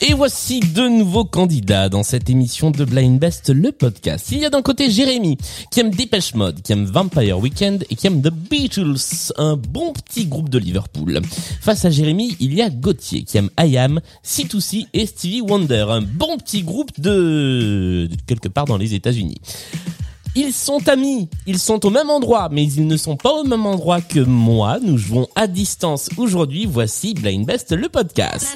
Et voici deux nouveaux candidats dans cette émission de Blind Best, le podcast. Il y a d'un côté Jérémy, qui aime Dépêche Mode, qui aime Vampire Weekend et qui aime The Beatles, un bon petit groupe de Liverpool. Face à Jérémy, il y a Gauthier, qui aime I Am, C2C et Stevie Wonder, un bon petit groupe de, de quelque part dans les États-Unis. Ils sont amis, ils sont au même endroit, mais ils ne sont pas au même endroit que moi. Nous jouons à distance aujourd'hui. Voici Blind Best, le podcast.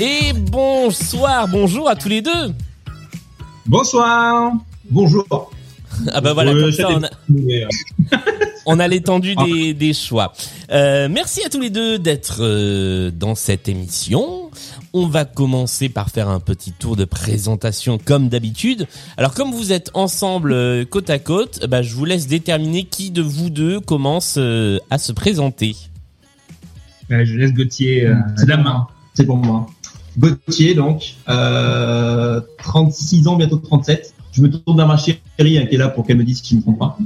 Et bonsoir, bonjour à tous les deux. Bonsoir. Bonjour. Ah bah voilà, comme ça on a, on a l'étendue des, des choix. Euh, merci à tous les deux d'être euh, dans cette émission. On va commencer par faire un petit tour de présentation comme d'habitude. Alors comme vous êtes ensemble euh, côte à côte, bah, je vous laisse déterminer qui de vous deux commence euh, à se présenter. Euh, je laisse Gauthier euh, C'est la pour main. moi. C'est pour moi. Gauthier, donc, euh, 36 ans, bientôt 37. Je me tourne vers ma chérie hein, qui est là pour qu'elle me dise si je me trompe pas.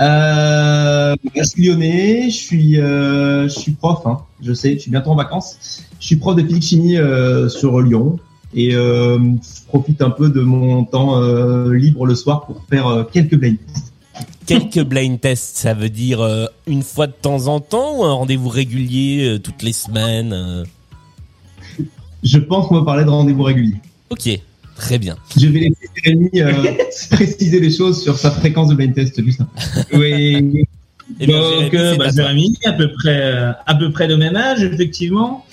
euh, je suis lyonnais, je suis, euh, je suis prof, hein, je sais, je suis bientôt en vacances. Je suis prof de physique-chimie euh, sur Lyon et euh, je profite un peu de mon temps euh, libre le soir pour faire euh, quelques blagues. Quelques blind tests, ça veut dire euh, une fois de temps en temps ou un rendez-vous régulier euh, toutes les semaines Je pense qu'on va parler de rendez-vous réguliers. Ok, très bien. Je vais laisser Jérémy euh, préciser les choses sur sa fréquence de blind test juste après. Oui. Eh bien, Donc, Jérémy, euh, bah. Jérémy, à peu près, euh, à peu près de même âge, effectivement.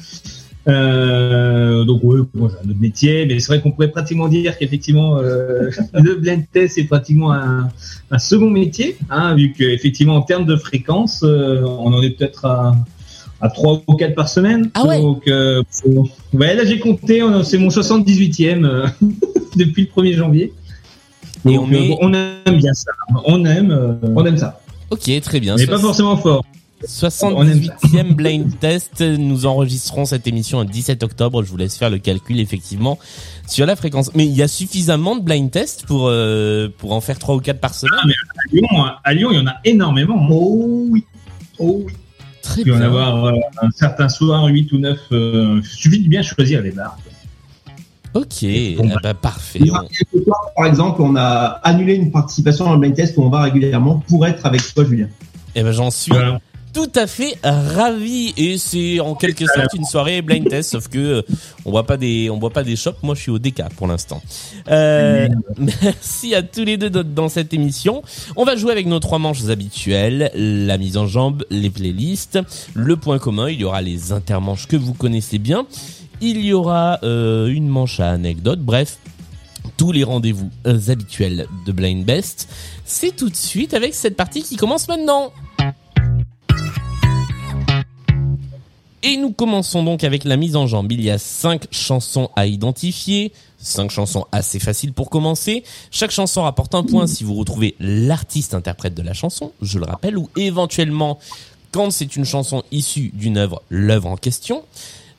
Euh, donc oui, moi j'ai un autre métier, mais c'est vrai qu'on pourrait pratiquement dire qu'effectivement euh, le blind test c'est pratiquement un, un second métier, hein, vu qu'effectivement en termes de fréquence, euh, on en est peut-être à à trois ou quatre par semaine. Ah ouais. Donc euh, ouais, là j'ai compté, on- c'est mon 78e euh, depuis le 1er janvier. Et Donc, on est- euh, on aime bien ça. On aime, euh, On aime ça. Ok, très bien. mais pas forcément fort. On aime ça. 78e blind test. Nous enregistrons cette émission le 17 octobre. Je vous laisse faire le calcul effectivement sur la fréquence. Mais il y a suffisamment de blind tests pour euh, pour en faire trois ou quatre par semaine. Ah, mais à Lyon, à Lyon, il y en a énormément. hein. Oh oui. Oh oui. Très Il peut y en avoir euh, un certain soir, 8 ou 9. Euh, il suffit de bien choisir les bars. Ok, Bon, ah bah, parfait. On- quelques soirs, par exemple, on a annulé une participation dans le blind test où on va régulièrement pour être avec toi, Julien. Eh ben j'en suis Voilà. Tout à fait ravi. Et c'est en quelque sorte une soirée blind test sauf que euh, on voit pas des on voit pas des shops. Moi je suis au DK pour l'instant. Euh, merci à tous les deux dans- dans cette émission. On va jouer avec nos trois manches habituelles. La mise en jambe les playlists. Le point commun il y aura les intermanches que vous connaissez bien. Il y aura euh, une manche à anecdote bref tous les rendez-vous euh, habituels de Blind Best. C'est tout de suite avec cette partie qui commence maintenant. Et nous commençons donc avec la mise en jambe. Il y a cinq chansons à identifier, cinq chansons assez faciles pour commencer. Chaque chanson rapporte un point si vous retrouvez l'artiste interprète de la chanson, je le rappelle, ou éventuellement quand c'est une chanson issue d'une œuvre, l'œuvre en question.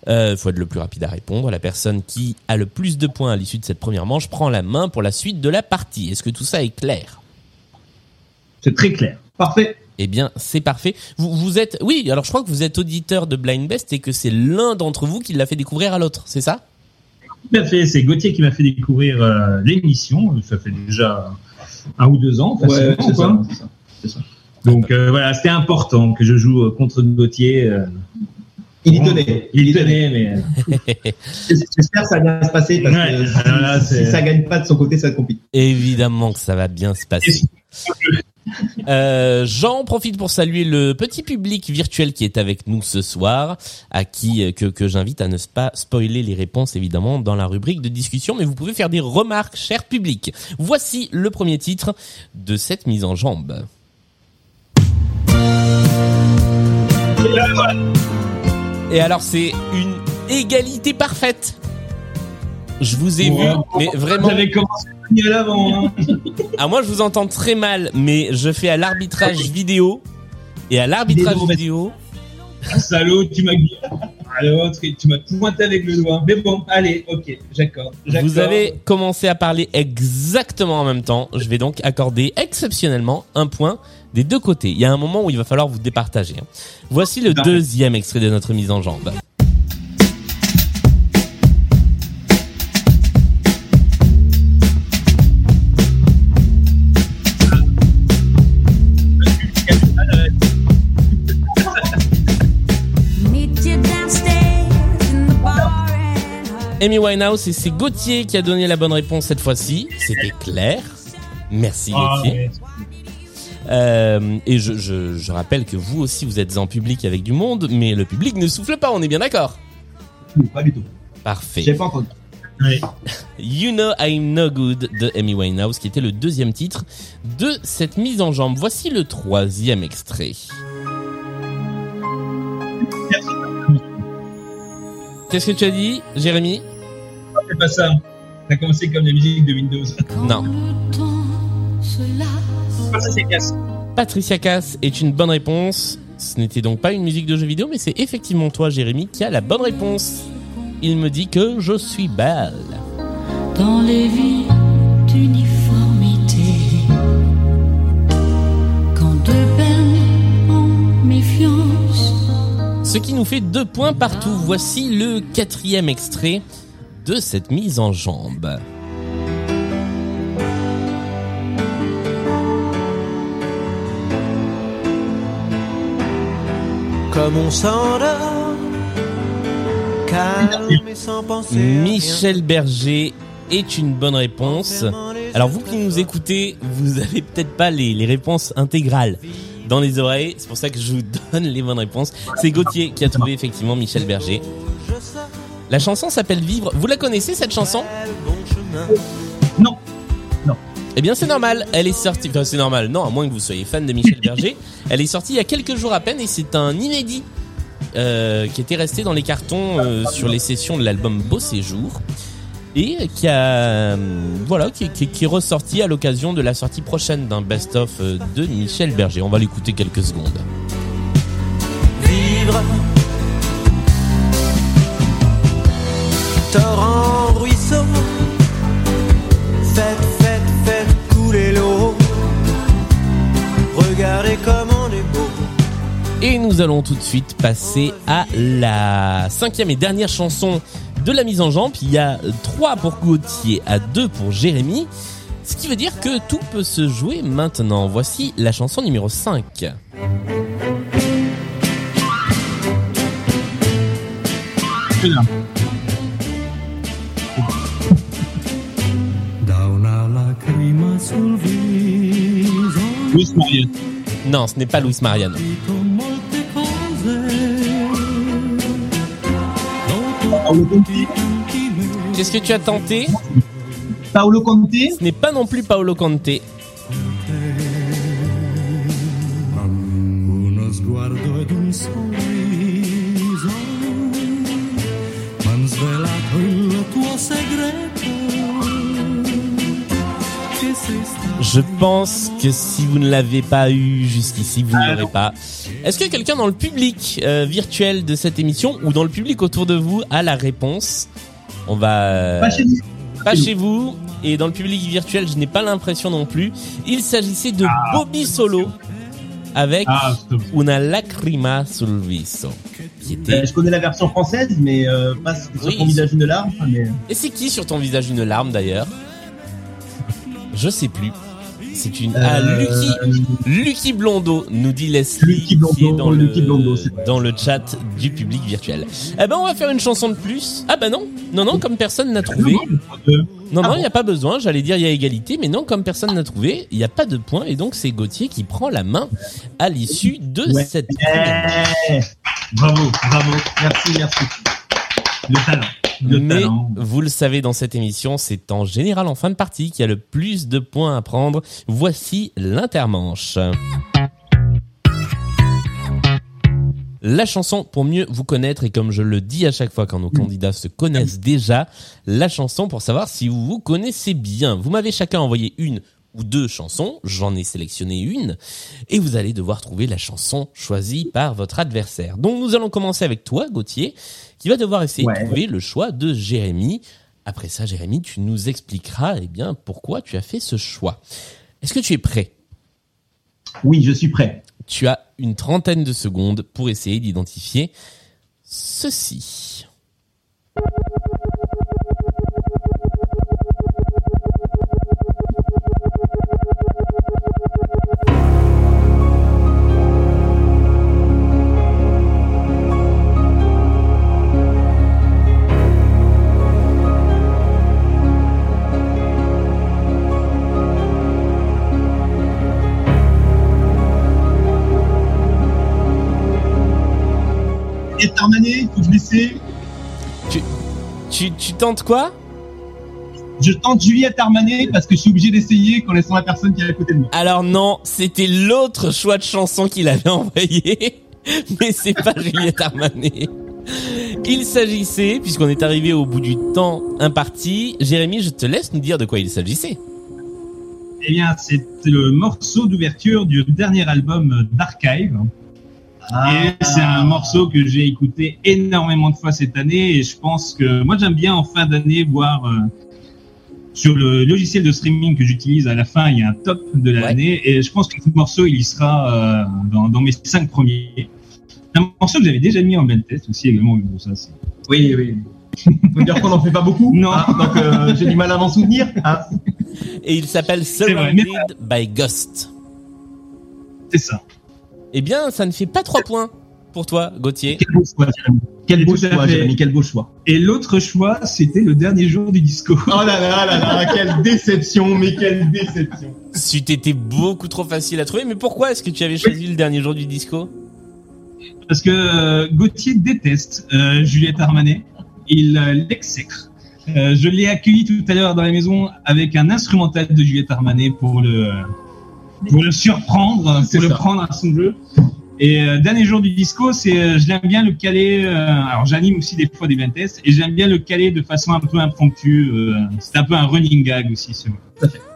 Euh, faut être le plus rapide à répondre. La personne qui a le plus de points à l'issue de cette première manche prend la main pour la suite de la partie. Est-ce que tout ça est clair? C'est très clair. Parfait. Eh bien, c'est parfait. Vous, vous êtes, oui. Alors, je crois que vous êtes auditeur de Blind Best et que c'est l'un d'entre vous qui l'a fait découvrir à l'autre. C'est ça? Tout à fait. C'est Gauthier qui m'a fait découvrir euh, l'émission. Ça fait déjà un ou deux ans. Facilement, quoi. ça. c'est ça. Donc euh, voilà, c'était important que je joue euh, contre Gauthier. euh. Il y tenait. Il y tenait, mais J'espère que ça va bien se passer parce Ouais, que si, là, ça gagne pas de son côté, ça va être compliqué. Évidemment que ça va bien se passer. Euh, J'en profite pour saluer le petit public virtuel qui est avec nous ce soir, à qui euh, que, que j'invite à ne pas spoiler les réponses évidemment dans la rubrique de discussion, mais vous pouvez faire des remarques, cher public. Voici le premier titre de cette mise en jambe. Et alors c'est une égalité parfaite. Je vous ai vu, mais vraiment. Commencé mieux l'avant. Hein. Ah moi je vous entends très mal, mais je fais à l'arbitrage vidéo Et à l'arbitrage vidéo, Ah, salaud, tu m'as à et tu m'as pointé avec le doigt. Mais bon, allez, ok, j'accorde. vous avez commencé à parler exactement en même temps. Je vais donc accorder exceptionnellement un point des deux côtés. Il y a un moment où il va falloir vous départager. hein. Voici le deuxième extrait de notre mise en jambe. Amy Winehouse et c'est Gauthier qui a donné la bonne réponse cette fois-ci. C'était clair. Merci Ah, Gauthier. Euh, et je, je, je rappelle que vous aussi vous êtes en public avec du monde, mais le public ne souffle pas, on est bien d'accord Non, Pas du tout. Parfait. J'ai pas entendu. Ouais. You Know I'm No Good de Amy Winehouse, qui était le deuxième titre de cette mise en jambe. Voici le troisième extrait. Qu'est-ce que tu as dit, Jérémy? C'est pas ça. Ça a commencé comme la musique de Windows. Non. Patricia Cass est une bonne réponse. Ce n'était donc pas une musique de jeu vidéo, mais c'est effectivement toi, Jérémy, qui a la bonne réponse. Il me dit que je suis belle. Dans les vies d'uniformité. Quand deux peines en méfiance. Ce qui nous fait deux points partout. Voici le quatrième extrait de cette mise en jambe. Comme on s'endort, calme et sans penser. Michel Berger est une bonne réponse. Alors vous qui nous écoutez, vous avez peut-être pas les, les réponses intégrales dans les oreilles. C'est pour ça que je vous donne les bonnes réponses. C'est Gauthier qui a trouvé effectivement Michel Berger. La chanson s'appelle Vivre. Vous la connaissez cette chanson chemin. Non. Eh bien c'est normal. Elle est sortie. Enfin c'est normal. Non, à moins que vous soyez fan de Michel Berger. Elle est sortie il y a quelques jours à peine et c'est un inédit euh, qui était resté dans les cartons euh, sur les sessions de l'album Beau Séjour et qui a euh, voilà qui, qui- qui est ressorti à l'occasion de la sortie prochaine d'un best-of de Michel Berger. On va l'écouter quelques secondes. Vivre. Torrent, ruisseau. Faites, faites, faites couler l'eau. Regardez comme on est beau. Et nous allons tout de suite passer à la cinquième et dernière chanson de la mise en jambe. Il y a 3 pour Gauthier à 2 pour Jérémy. Ce qui veut dire que tout peut se jouer maintenant. Voici la chanson numéro 5. C'est Louis Marion. Non, ce n'est pas Luis Mariano. dico molte cose Paolo Conte. Qu'est-ce que tu as tenté? Paolo Conte. Ce n'est pas non plus Paolo Conte. Je pense que si vous ne l'avez pas eu jusqu'ici, vous ne l'aurez pas. Est-ce que quelqu'un dans le public euh, virtuel de cette émission ou dans le public autour de vous a la réponse? On va... euh, Pas chez pas chez vous et dans le public virtuel, je n'ai pas l'impression non plus. Il s'agissait de Bobby Solo avec Ah. Una lacrima sul viso. Était... Euh, je connais la version française, mais euh, pas sur Oui. ton visage une larme. Mais... Et c'est qui sur ton visage une larme d'ailleurs? Je sais plus. C'est une... Ah, Euh, Lucky Lucky Blondo, nous dit Leslie, Lucky Blondo, qui est dans, Lucky le, Blondo, dans le chat du public virtuel. Eh ben, on va faire une chanson de plus. Ah bah non, non, non, comme personne n'a trouvé. Non, Ah non, il n'y a pas besoin. J'allais dire il y a égalité, mais non, comme personne n'a trouvé, il n'y a pas de point. Et donc, c'est Gauthier qui prend la main à l'issue de Ouais. cette... Bravo, bravo. merci, merci. Le talent. Le Mais talent. vous le savez dans cette émission, c'est en général en fin de partie qu'il y a le plus de points à prendre. Voici l'intermanche. La chanson pour mieux vous connaître et comme je le dis à chaque fois quand nos candidats se connaissent déjà, la chanson pour savoir si vous vous connaissez bien. Vous m'avez chacun envoyé une ou deux chansons, j'en ai sélectionné une, et vous allez devoir trouver la chanson choisie par votre adversaire. Donc nous allons commencer avec toi, Gauthier, qui va devoir essayer Ouais. de trouver le choix de Jérémy. Après ça, Jérémy, tu nous expliqueras eh bien pourquoi tu as fait ce choix. Est-ce que tu es prêt? Oui, je suis prêt. Tu as une trentaine de secondes pour essayer d'identifier ceci. Faut l'essaie. Tu, tu tentes quoi? Je tente Juliette Armanet parce que je suis obligé d'essayer connaissant la personne qui est à côté de moi. Alors non, c'était l'autre choix de chanson qu'il avait envoyé, mais c'est pas Juliette Armanet. Il s'agissait, puisqu'on est arrivé au bout du temps imparti, Jérémy, je te laisse nous dire de quoi il s'agissait. Eh bien, c'est le morceau d'ouverture du dernier album d'Archive. Et c'est un morceau que j'ai écouté énormément de fois cette année et je pense que moi j'aime bien en fin d'année voir euh, sur le logiciel de streaming que j'utilise à la fin il y a un top de l'année et je pense que ce morceau il y sera euh, dans, dans mes cinq premiers. Un morceau que j'avais déjà mis en blind test aussi également mais bon ça c'est Oui, oui. Faut dire qu'on n'en fait pas beaucoup. Non. hein, donc euh, j'ai du mal à m'en souvenir. hein. Et il s'appelle Surrounded by Ghost. c'est ça. Eh bien, ça ne fait pas trois points pour toi, Gauthier. Quel beau choix, Jérémy. Quel beau choix. Jérémy. Quel beau choix. Et l'autre choix c'était le dernier jour du disco. Oh là là là là, quelle déception, mais quelle déception. C'eût été beaucoup trop facile à trouver, mais pourquoi est-ce que tu avais choisi le dernier jour du disco? Parce que euh, Gauthier déteste euh, Juliette Armanet. Il euh, l'exècre. Euh, je l'ai accueilli tout à l'heure dans la maison avec un instrumental de Juliette Armanet pour le pour le surprendre, C'est pour le ça. prendre à son jeu. Et euh, dernier jour du disco, c'est euh, je l'aime bien le caler. euh, alors j'anime aussi des fois des blind tests et j'aime bien le caler de façon un peu impromptue. euh, c'est un peu un running gag aussi. sur-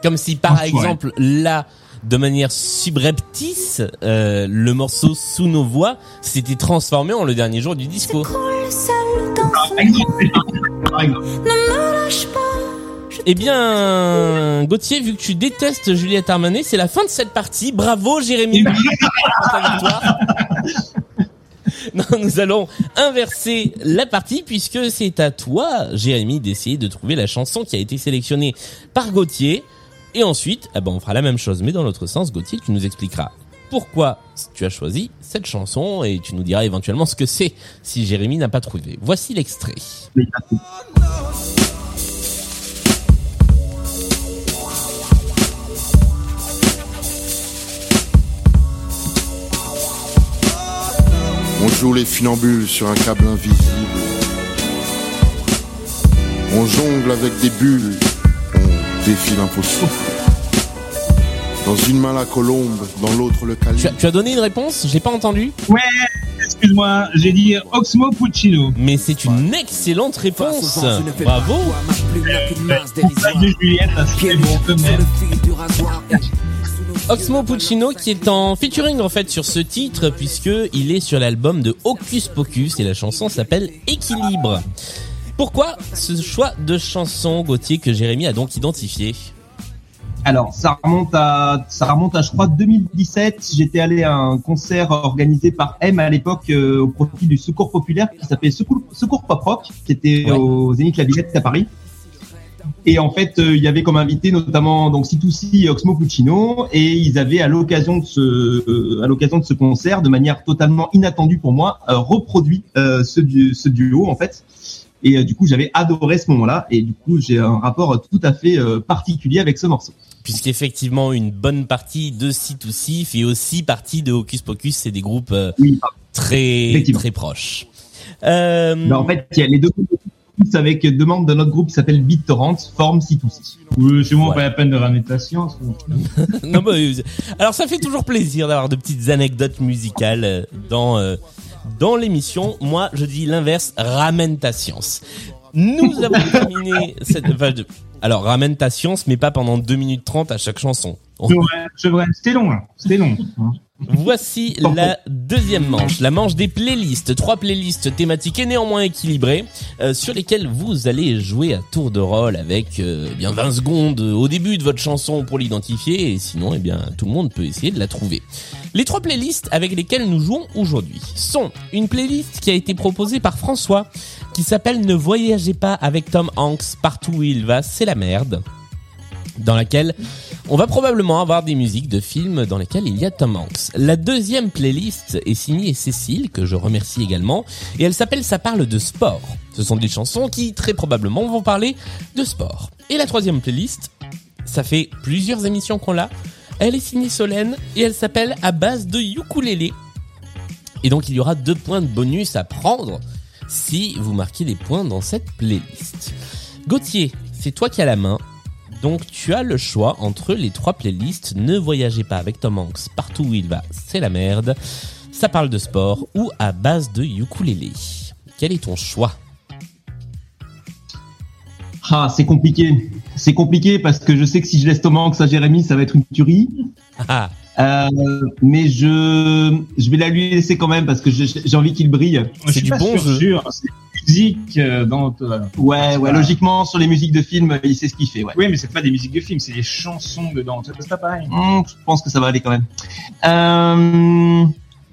Comme si par exemple là, de manière subreptice, euh, le morceau sous nos voix s'était transformé en le dernier jour du disco. Coule seul dans Par exemple, par exemple. Ne me lâche pas. Eh bien, Gauthier, vu que tu détestes Juliette Armanet, c'est la fin de cette partie. Bravo, Jérémy. pour ta victoire. Non, nous allons inverser la partie puisque c'est à toi, Jérémy, d'essayer de trouver la chanson qui a été sélectionnée par Gauthier. Et ensuite, eh ben, on fera la même chose, mais dans l'autre sens. Gauthier, tu nous expliqueras pourquoi tu as choisi cette chanson et tu nous diras éventuellement ce que c'est si Jérémy n'a pas trouvé. Voici l'extrait. Joue les funambules sur un câble invisible. On jongle avec des bulles. On défie l'impossible. Dans une main la colombe, dans l'autre le calibre. tu as donné une réponse J'ai pas entendu. Excuse-moi, j'ai dit Oxmo Puccino. Mais c'est une excellente réponse. Bravo. Juliette, Oxmo Puccino qui est en featuring en fait sur ce titre puisque il est sur l'album de Hocus Pocus et la chanson s'appelle Équilibre. Pourquoi ce choix de chanson Gauthier que Jérémy a donc identifié? Alors, ça remonte à, ça remonte à, je crois, 2017. J'étais allé à un concert organisé par M à l'époque euh, au profit du Secours Populaire qui s'appelait Secours, Secours Pop Rock, qui était Ouais. au Zénith La Villette à Paris. Et en fait, euh, il y avait comme invité notamment donc C2C et Oxmo Puccino, et ils avaient à l'occasion de ce, euh, à l'occasion de ce concert, de manière totalement inattendue pour moi, euh, reproduit ce, du- ce duo en fait. Et du coup, j'avais adoré ce moment-là, et du coup, j'ai un rapport tout à fait particulier avec ce morceau. Puisqu'effectivement une bonne partie de C2C fait aussi partie de Hocus Pocus, c'est des groupes Oui, très très proches. Euh, Bah, en fait, il y a les deux groupes avec deux membres de notre groupe qui s'appelle BitTorrent, forme C2C. Oui, c'est bon, Voilà. pas la peine de ramener ta science. non, bah, alors ça fait toujours plaisir d'avoir de petites anecdotes musicales euh, dans euh, dans l'émission. Moi, je dis l'inverse, ramène ta science. Nous avons terminé cette... enfin, de- Alors, ramène ta science, mais pas pendant 2 minutes 30 à chaque chanson. On- Je vois, je vois. C'était long, hein. C'était long. hein. Voici la deuxième manche, la manche des playlists. Trois playlists thématiques et néanmoins équilibrées, euh, sur lesquelles vous allez jouer à tour de rôle avec euh, eh bien 20 secondes au début de votre chanson pour l'identifier, et sinon, eh bien, tout le monde peut essayer de la trouver. Les trois playlists avec lesquelles nous jouons aujourd'hui sont une playlist qui a été proposée par François, qui s'appelle Ne voyagez pas avec Tom Hanks partout où il va, c'est la merde dans laquelle on va probablement avoir des musiques de films dans lesquels il y a Tom Hanks. La deuxième playlist est signée Cécile, que je remercie également, et elle s'appelle Ça parle de sport. Ce sont des chansons qui, très probablement, vont parler de sport. Et la troisième playlist, ça fait plusieurs émissions qu'on l'a, elle est signée Solène, et elle s'appelle À base de ukulélé. Et donc il y aura deux points de bonus à prendre si vous marquez des points dans cette playlist. Gauthier, c'est toi qui as la main. Donc tu as le choix entre les trois playlists Ne voyagez pas avec Tom Hanks, partout où il va, c'est la merde. Ça parle de sport ou à base de ukulélé. Quel est ton choix? Ah, c'est compliqué. C'est compliqué parce que je sais que si je laisse Tom Hanks à Jérémy, ça va être une tuerie. Ah, Euh, mais je, je vais la lui laisser quand même parce que j'ai envie qu'il brille. Je suis du pas bon sûr, jeu. Musique euh, dans. euh, Ouais, ouais, logiquement, sur les musiques de films, il sait ce qu'il fait, ouais. Oui, mais c'est pas des musiques de film, c'est des chansons dedans. C'est pas pareil. Hum, je pense que ça va aller quand même. Euh,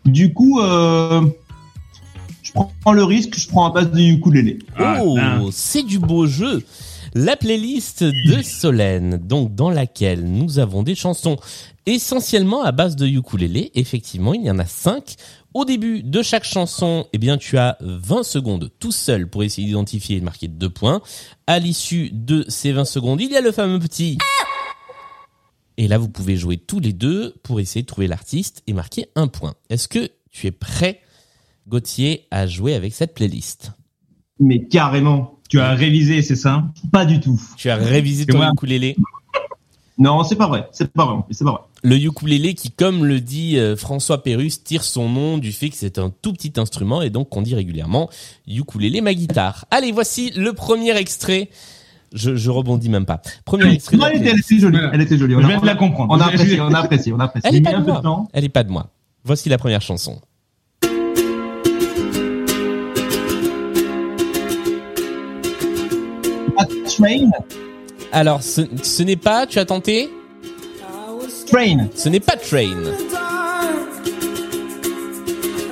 du coup, euh, je prends le risque, je prends un base de ukulélé. Ah, oh, putain. c'est du beau jeu. La playlist de Solène, donc dans laquelle nous avons des chansons essentiellement à base de ukulélé. Effectivement, il y en a cinq. Au début de chaque chanson, eh bien, tu as 20 secondes tout seul pour essayer d'identifier et de marquer deux points. À l'issue de ces 20 secondes, il y a le fameux petit et là, vous pouvez jouer tous les deux pour essayer de trouver l'artiste et marquer un point. Est-ce que tu es prêt, Gauthier, à jouer avec cette playlist? Mais carrément, Tu as révisé, c'est ça? Pas du tout. Tu as révisé ton moi. ukulélé Non, c'est pas vrai. C'est pas vrai. C'est pas vrai. Le ukulélé qui, comme le dit euh, François Pérus, tire son nom du fait que c'est un tout petit instrument et donc qu'on dit régulièrement ukulélé ma guitare. Allez, voici le premier extrait. Je, je rebondis même pas. Premier extrait. Non, elle, était, elle playlist. était jolie. Elle était jolie. Je On a- viens de la comprendre. On a Je- apprécié, on a apprécié, on a apprécié. Elle est pas de moi. de. Elle est pas de moi. Voici la première chanson. Train, Alors, ce, ce n'est pas, tu as tenté Train. Ce n'est pas Train.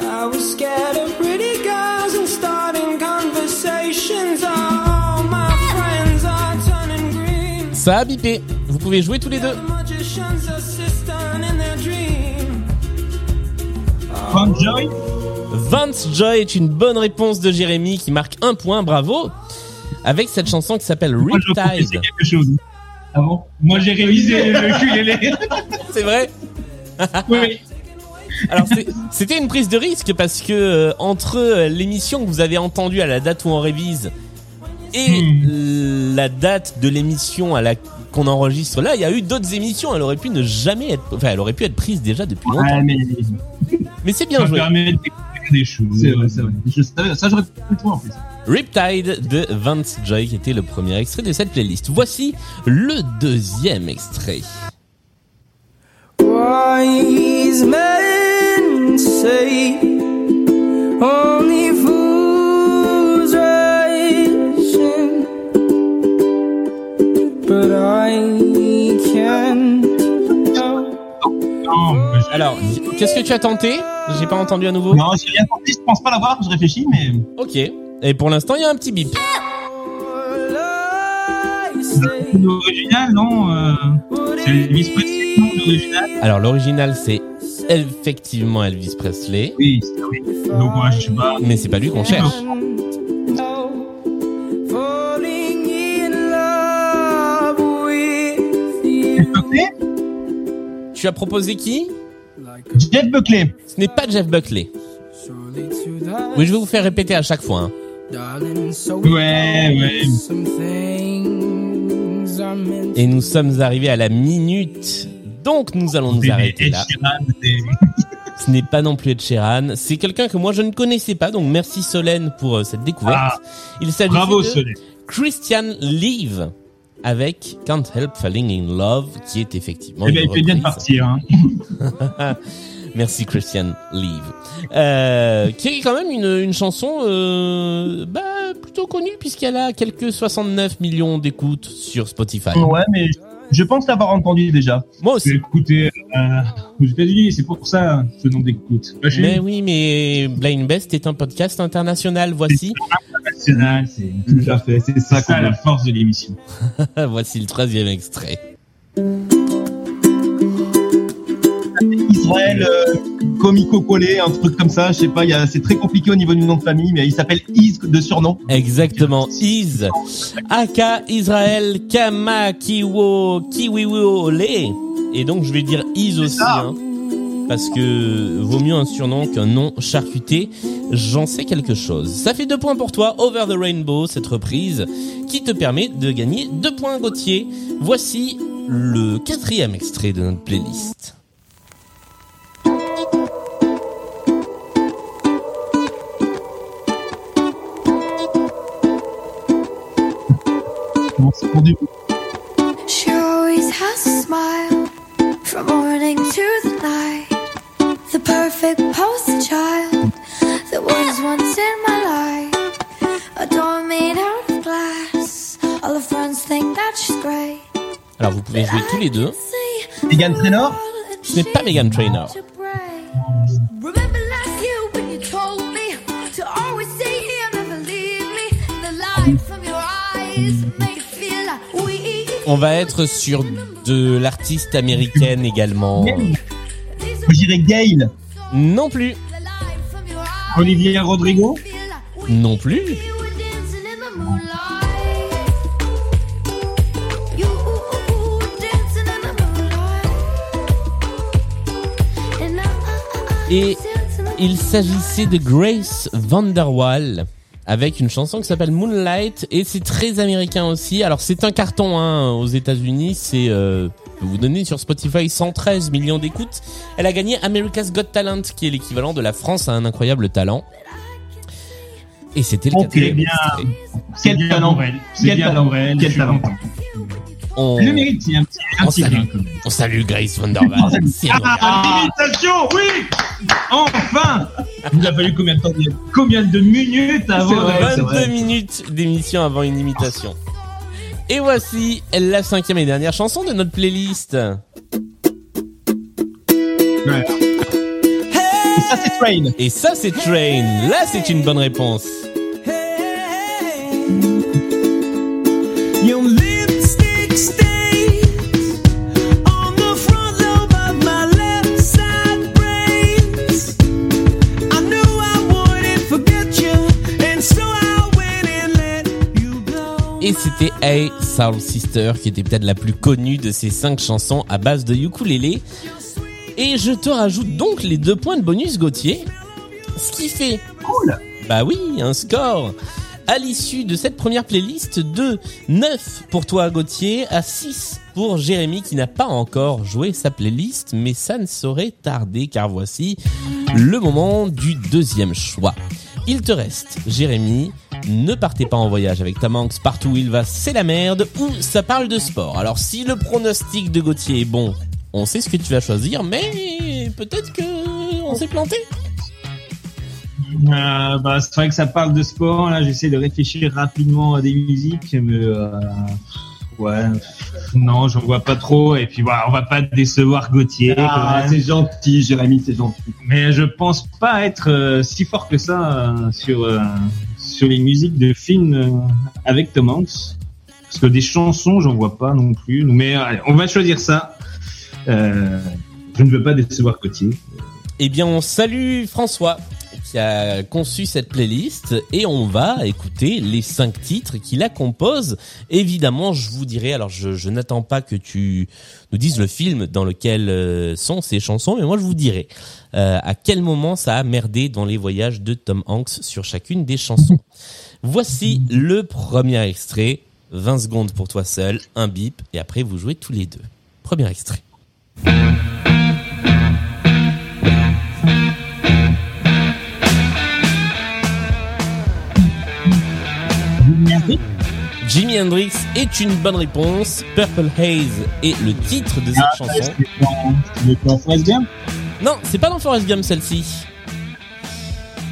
I was scared of pretty girls and starting conversations. All my friends are turning green. Ça a bipé. Vous pouvez jouer tous les deux. Joy Vance Joy est une bonne réponse de Jérémy qui marque un point, bravo. Avec cette chanson qui s'appelle Riptide. Ah bon Moi, j'ai révisé le ukulélé. C'est vrai oui. Alors c'était une prise de risque parce que euh, entre l'émission que vous avez entendue à la date où on révise et Hmm. la date de l'émission à la qu'on enregistre là, il y a eu d'autres émissions. Elle aurait pu ne jamais être, enfin, elle aurait pu être prise déjà depuis longtemps. Ouais, mais Mais c'est bien joué. permet de découvrir des choses. c'est vrai, c'est vrai. Je savais, ça j'aurais pu le trouver en plus. Riptide de Vance Joy qui était le premier extrait de cette playlist. Voici le deuxième extrait. Wise men say only fools ration, but I can't help. Alors, qu'est-ce que tu as tenté? J'ai pas entendu à nouveau. Non, j'ai rien compris, je pense pas l'avoir, je réfléchis, mais. Ok. Et pour l'instant, il y a un petit bip. L'original, non euh, C'est Elvis Presley, non, l'original Alors l'original c'est effectivement Elvis Presley, Oui, c'est oui. Donc, moi, je sais pas. mais c'est pas lui qu'on cherche. Tu as proposé qui? Jeff Buckley. Ce n'est pas Jeff Buckley. Oui, je vais vous faire répéter à chaque fois. hein. Ouais, ouais. Et nous sommes arrivés à la minute, donc nous allons nous arrêter là. Ce n'est pas non plus Ed Sheeran. C'est quelqu'un que moi je ne connaissais pas, donc merci Solène pour euh, cette découverte. Ah, Il s'agit Bravo, de Solène. Christian Leave avec Can't Help Falling in Love, qui est effectivement Eh bien, une il fait bien de partir. Hein. Merci Christian Leave. Euh, qui est quand même une, une chanson euh, bah, plutôt connue puisqu'elle a quelques 69 millions d'écoutes sur Spotify. Ouais, mais je pense l'avoir entendu déjà. Moi aussi. écouté euh, aux États-Unis, c'est pour ça ce nombre d'écoutes. Pas chez Mais oui, mais Blind Best est un podcast international. Voici, national, c'est Tout à fait, c'est ça la force de l'émission. voici le troisième extrait. Israël, euh, comico collé, un truc comme ça, je sais pas, il y a- c'est très compliqué au niveau du nom de famille, mais il s'appelle Is de surnom. Exactement. Is. Aka Israël Kama Kiwo Kiwiwole. Et donc je vais dire Is aussi. Hein, parce que vaut mieux un surnom qu'un nom charcuté. J'en sais quelque chose. Ça fait deux points pour toi. Over the Rainbow, cette reprise, qui te permet de gagner deux points Gauthier. Voici le quatrième extrait de notre playlist. Bon, c'est pour du- She always has a smile from morning to the night. The perfect poster child that was once in my life. A door made out of glass. All her friends think that she's great. Alors vous pouvez jouer tous les deux. Meghan Trainor Ce n'est pas Meghan Trainor. On va être sur de l'artiste américaine également. Je dirais Gail. Non plus. Olivier Rodrigo Non plus. Et Il s'agissait de Grace Vanderwall avec une chanson qui s'appelle Moonlight et c'est très américain aussi. Alors c'est un carton hein, aux États-Unis, c'est euh, je peux vous donner sur Spotify 113 millions d'écoutes. Elle a gagné America's Got Talent qui est l'équivalent de la France à un incroyable talent. Et c'était le Ok, quatrième bien. Quel bien talent. Quel bien talent. Quel talent. On, Elle le mérite, c'est un petit, un On petit salue. on Grace gars. Ah, l'imitation, oui Enfin Il nous a fallu combien de temps Combien de minutes avant vrai, de- c'est 22 minutes d'émission avant une imitation. Et voici la cinquième et dernière chanson de notre playlist. Ouais. Et ça, c'est Train. Et ça, c'est Train. Là, c'est une bonne réponse. Et c'était Hey Soul Sister, qui était peut-être la plus connue de ces cinq chansons à base de ukulélé. Et je te rajoute donc les deux points de bonus Gauthier. Ce qui fait... Cool. Bah oui, un score à l'issue de cette première playlist de 9 pour toi Gauthier à 6 pour Jérémy qui n'a pas encore joué sa playlist mais ça ne saurait tarder car voici le moment du deuxième choix. Il te reste Jérémy, ne partez pas en voyage avec Tom Hanks partout où il va c'est la merde ou ça parle de sport. Alors si le pronostic de Gauthier est bon, on sait ce que tu vas choisir mais peut-être que on s'est planté. Euh, bah, c'est vrai que ça parle de sport. Là, j'essaie de réfléchir rapidement à des musiques, mais euh, ouais, non, j'en vois pas trop. Et puis, voilà, on va pas décevoir Gauthier. Ah, c'est gentil, Jérémy, c'est gentil. mais je pense pas être euh, si fort que ça euh, sur euh, sur les musiques de films euh, avec Tom Hanks. Parce que des chansons, j'en vois pas non plus. Mais allez, on va choisir ça. Euh, je ne veux pas décevoir Gauthier. Eh bien, on salue François qui a conçu cette playlist et on va écouter les cinq titres qui la composent. Évidemment, je vous dirai, alors je, je n'attends pas que tu nous dises le film dans lequel euh, sont ces chansons, mais moi je vous dirai euh, à quel moment ça a merdé dans les voyages de Tom Hanks sur chacune des chansons. Voici le premier extrait, 20 secondes pour toi seul, un bip, et après vous jouez tous les deux. Premier extrait. Jimi Hendrix est une bonne réponse. Purple Haze est le titre de cette chanson. Forrest Gump? Non, c'est pas dans Forrest Gump celle-ci.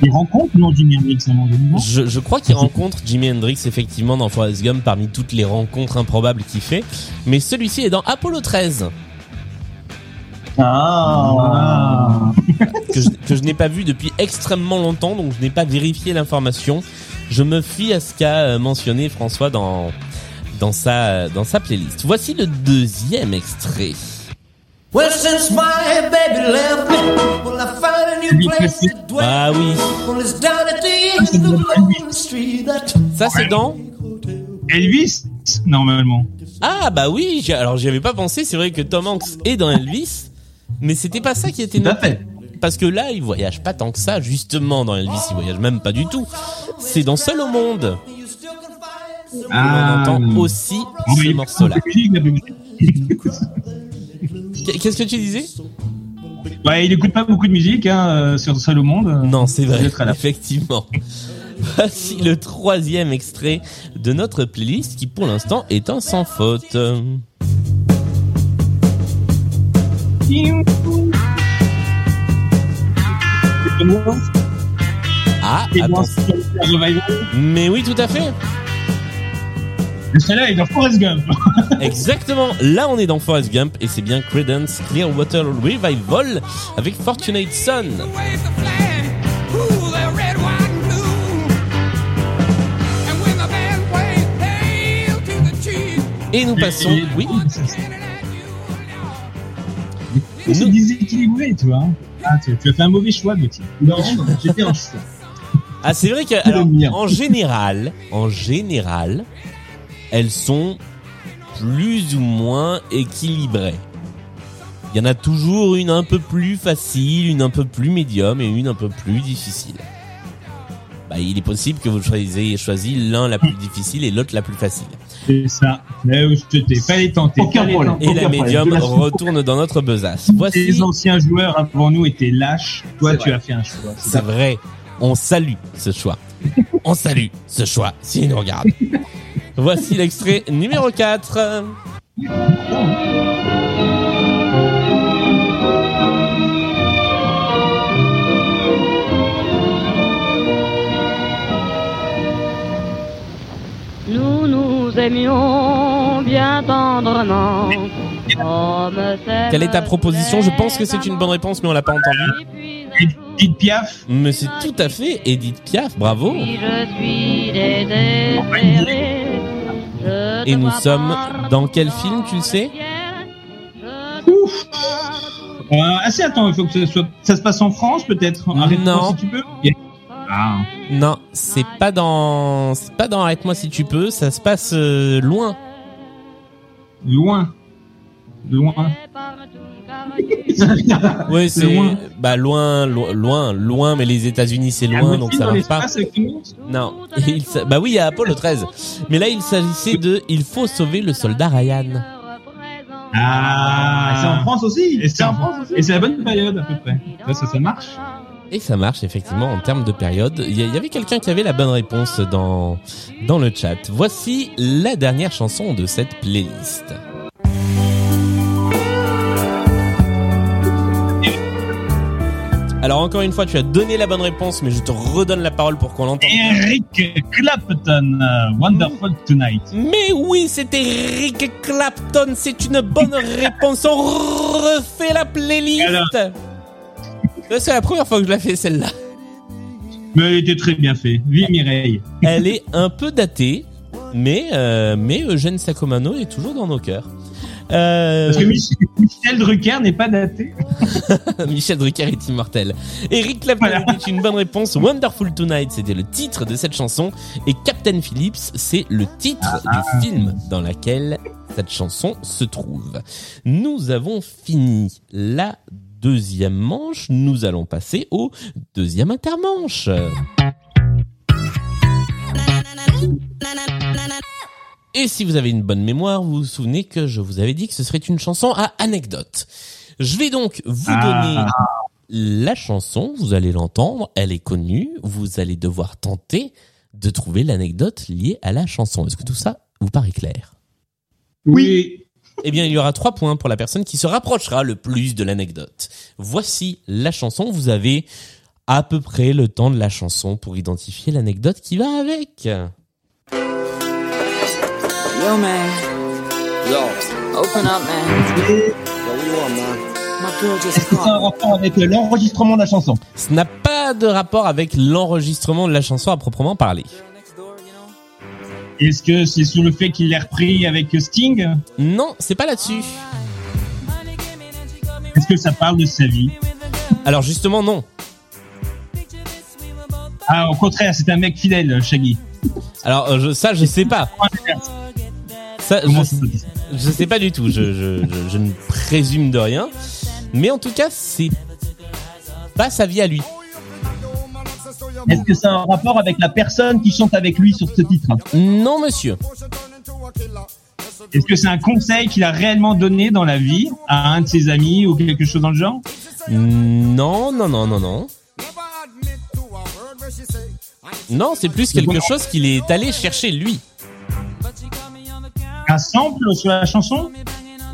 Il rencontre non Jimi Hendrix à un moment donné, Je, je crois qu'il rencontre Jimi Hendrix effectivement dans Forrest Gump parmi toutes les rencontres improbables qu'il fait. Mais celui-ci est dans Apollo 13. Ah. que je, que je n'ai pas vu depuis extrêmement longtemps, donc je n'ai pas vérifié l'information. Je me fie à ce qu'a euh, mentionné François dans dans sa dans sa playlist. Voici le deuxième extrait. Well, since my baby left me, well, I found a new place to dwell. Ah oui, Well, it's down at the end of Lonely Street that ça c'est dans. Elvis, normalement. Ah bah oui, alors j'y avais pas pensé. C'est vrai que Tom Hanks est dans Elvis, mais c'était pas ça qui était Tout à noté. Parce que là, il voyage pas tant que ça, justement, dans Elvis, il voyage même pas du tout. C'est dans Seul au monde. On entend aussi ce morceau-là. Qu- Qu'est-ce que tu disais? Ouais, il écoute pas beaucoup de musique hein, euh, sur Seul au monde. Non, c'est vrai, effectivement. Voici le troisième extrait de notre playlist qui, pour l'instant, est un sans faute. Ah, attends. Revival. Mais oui, tout à fait. Le celle-là est dans Forrest Gump. Exactement. Là, on est dans Forrest Gump et c'est bien Credence Clearwater Revival avec Fortunate Son. Et nous passons, oui, C'est déséquilibré, tu vois. Ah, tu, tu as fait un mauvais choix, Gauthier. Non, j'ai fait un choix. Ah, c'est vrai que, alors, en général, en général, elles sont plus ou moins équilibrées. Il y en a toujours une un peu plus facile, une un peu plus médium et une un peu plus difficile. Bah, il est possible que vous choisissez choisi l'un la plus difficile et l'autre la plus facile. C'est ça. Mais où je t'ai fallait tenter. Aucun problème. Et Aucun la médium retourne dans notre besace. Voici, Les anciens joueurs avant nous étaient lâches. Toi, tu vrai. as fait un choix. c'est vrai, on salue ce choix. On salue ce choix, s'il nous regarde. Voici l'extrait numéro 4. Nous aimions bien tendrement. Quelle est ta proposition? Je pense que c'est une bonne réponse, mais on l'a pas entendue. Edith Piaf. Mais c'est tout à fait Edith Piaf, bravo. Je suis désespéré. Je te Et nous sommes dans quel film, tu le sais? Ouf. Euh, ah si, attends, il faut que ça soit. Ça se passe en France, peut-être? Non. si tu peux? Ah. Non, c'est pas dans, c'est pas dans Arrête-moi si tu peux. Ça se passe euh, loin. Loin. Loin. Oui, c'est Loin. bah loin, lo- loin, loin, mais les États-Unis c'est Un loin, donc ça marche pas. l'espace avec tout le monde Non, il sa- bah oui, il y a Apollo 13. Mais là, il s'agissait de Il faut sauver le soldat Ryan. Ah, c'est en France aussi. Et c'est en France aussi. Et c'est la bonne période à peu près. Ça, ça, ça marche. Et ça marche effectivement en termes de période. Il y, avait quelqu'un qui avait la bonne réponse dans dans le chat. Voici la dernière chanson de cette playlist. Alors encore une fois, tu as donné la bonne réponse, mais je te redonne la parole pour qu'on l'entende. Eric Clapton, euh, Wonderful Tonight. Mais oui, c'était Rick Clapton, c'est une bonne réponse. On refait la playlist. Alors. C'est la première fois que je la fais celle-là. Mais elle était très bien fait. Vive Mireille. Elle est un peu datée, mais euh, mais Eugène Sacomano est toujours dans nos cœurs. Euh, Parce que Mich- Michel Drucker n'est pas daté. Michel Drucker est immortel. Eric Clapton Voilà. était une bonne réponse. Wonderful Tonight, c'était le titre de cette chanson. Et Captain Phillips, c'est le titre du film dans lequel cette chanson se trouve. Nous avons fini la deuxième manche. Nous allons passer au deuxième intermanche. Et si vous avez une bonne mémoire, vous vous souvenez que je vous avais dit que ce serait une chanson à anecdote. Je vais donc vous Ah. donner la chanson, vous allez l'entendre, elle est connue, vous allez devoir tenter de trouver l'anecdote liée à la chanson. Est-ce que tout ça vous paraît clair? Oui. Eh bien, il y aura trois points pour la personne qui se rapprochera le plus de l'anecdote. Voici la chanson. Vous avez à peu près le temps de la chanson pour identifier l'anecdote qui va avec. Yo, man. Yo. Open up, man. Yo, want, Est-ce que ça a un rapport avec l'enregistrement de la chanson? Ce n'a pas de rapport avec l'enregistrement de la chanson à proprement parler. Est-ce que c'est sur le fait qu'il l'ait repris avec Sting? Non, c'est pas là-dessus. Est-ce que ça parle de sa vie? Alors justement, non. Ah, au contraire, c'est un mec fidèle, Shaggy. Alors euh, je, ça, je sais pas. Ça, je, je sais pas du tout. Je, je, je, je ne présume de rien. Mais en tout cas, c'est pas sa vie à lui. Est-ce que ça a un rapport avec la personne qui chante avec lui sur ce titre Non, monsieur. Est-ce que c'est un conseil qu'il a réellement donné dans la vie à un de ses amis ou quelque chose dans le genre Non, non, non, non, non. Non, c'est plus quelque chose qu'il est allé chercher lui. Un sample sur la chanson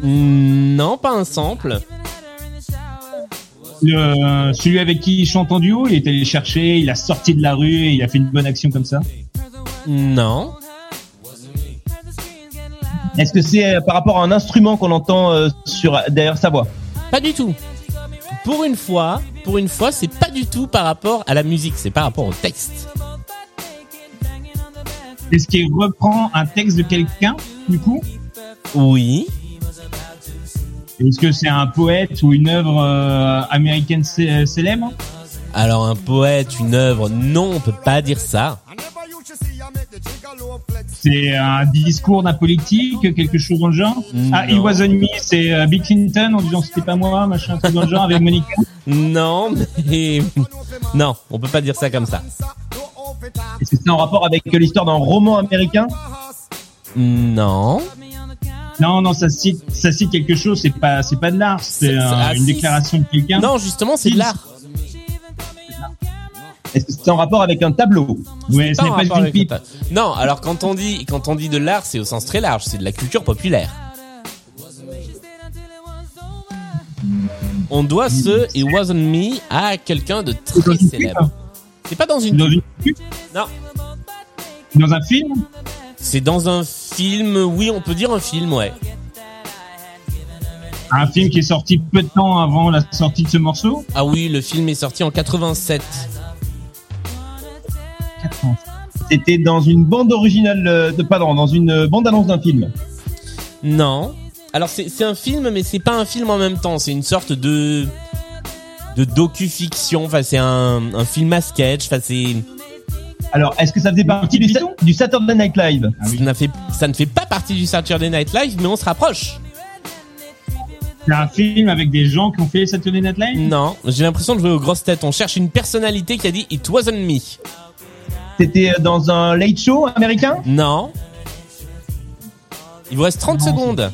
Non, pas un sample. Le- Celui avec qui il chante en duo, il est allé chercher, il a sorti de la rue et il a fait une bonne action comme ça Non. Est-ce que c'est euh, par rapport à un instrument qu'on entend euh, sur derrière sa voix? Pas du tout. Pour une fois, pour une fois, c'est pas du tout par rapport à la musique, c'est par rapport au texte. Est-ce qu'il reprend un texte de quelqu'un, du coup? Oui. Est-ce que c'est un poète ou une œuvre euh, américaine cé- euh, célèbre? Alors un poète, une œuvre, non, on peut pas dire ça. C'est un discours d'un politique, quelque chose dans le genre? Ah. It Wasn't Me, c'est euh, Bill Clinton en disant c'était pas moi, machin, un truc dans le genre, avec Monica? Non, mais non, on peut pas dire ça comme ça. Est-ce que c'est en rapport avec l'histoire d'un roman américain? Non. Non, non, ça cite, ça cite quelque chose, c'est pas, c'est pas de l'art, c'est ah, une si, déclaration de quelqu'un. Non, justement, c'est de l'art. Est-ce que c'est en rapport avec un tableau ce n'est pas une pipe. ta- Non, alors quand on dit quand on dit de l'art, c'est au sens très large, c'est de la culture populaire. On doit ce It Wasn't Me à quelqu'un de très célèbre. C'est pas dans une Dans une pub Non. Dans un film C'est dans un film, oui, on peut dire un film, ouais. Un film qui est sorti peu de temps avant la sortie de ce morceau Ah oui, le film est sorti en 87. C'était dans une bande originale euh, de pardon, dans une euh, bande annonce d'un film. Non. Alors c'est c'est un film, mais c'est pas un film en même temps. C'est une sorte de de docu-fiction. Enfin, c'est un, un film à sketch. Enfin, c'est Alors, est-ce que ça faisait partie du, sa- du Saturday Night Live Ah oui. ça, n'a fait, ça ne fait pas partie du Saturday Night Live, mais on se rapproche. C'est un film avec des gens qui ont fait Saturday Night Live Non, j'ai l'impression de jouer aux grosses têtes. On cherche une personnalité qui a dit It wasn't me. C'était euh, dans un late show américain Non. Il vous reste 30 secondes.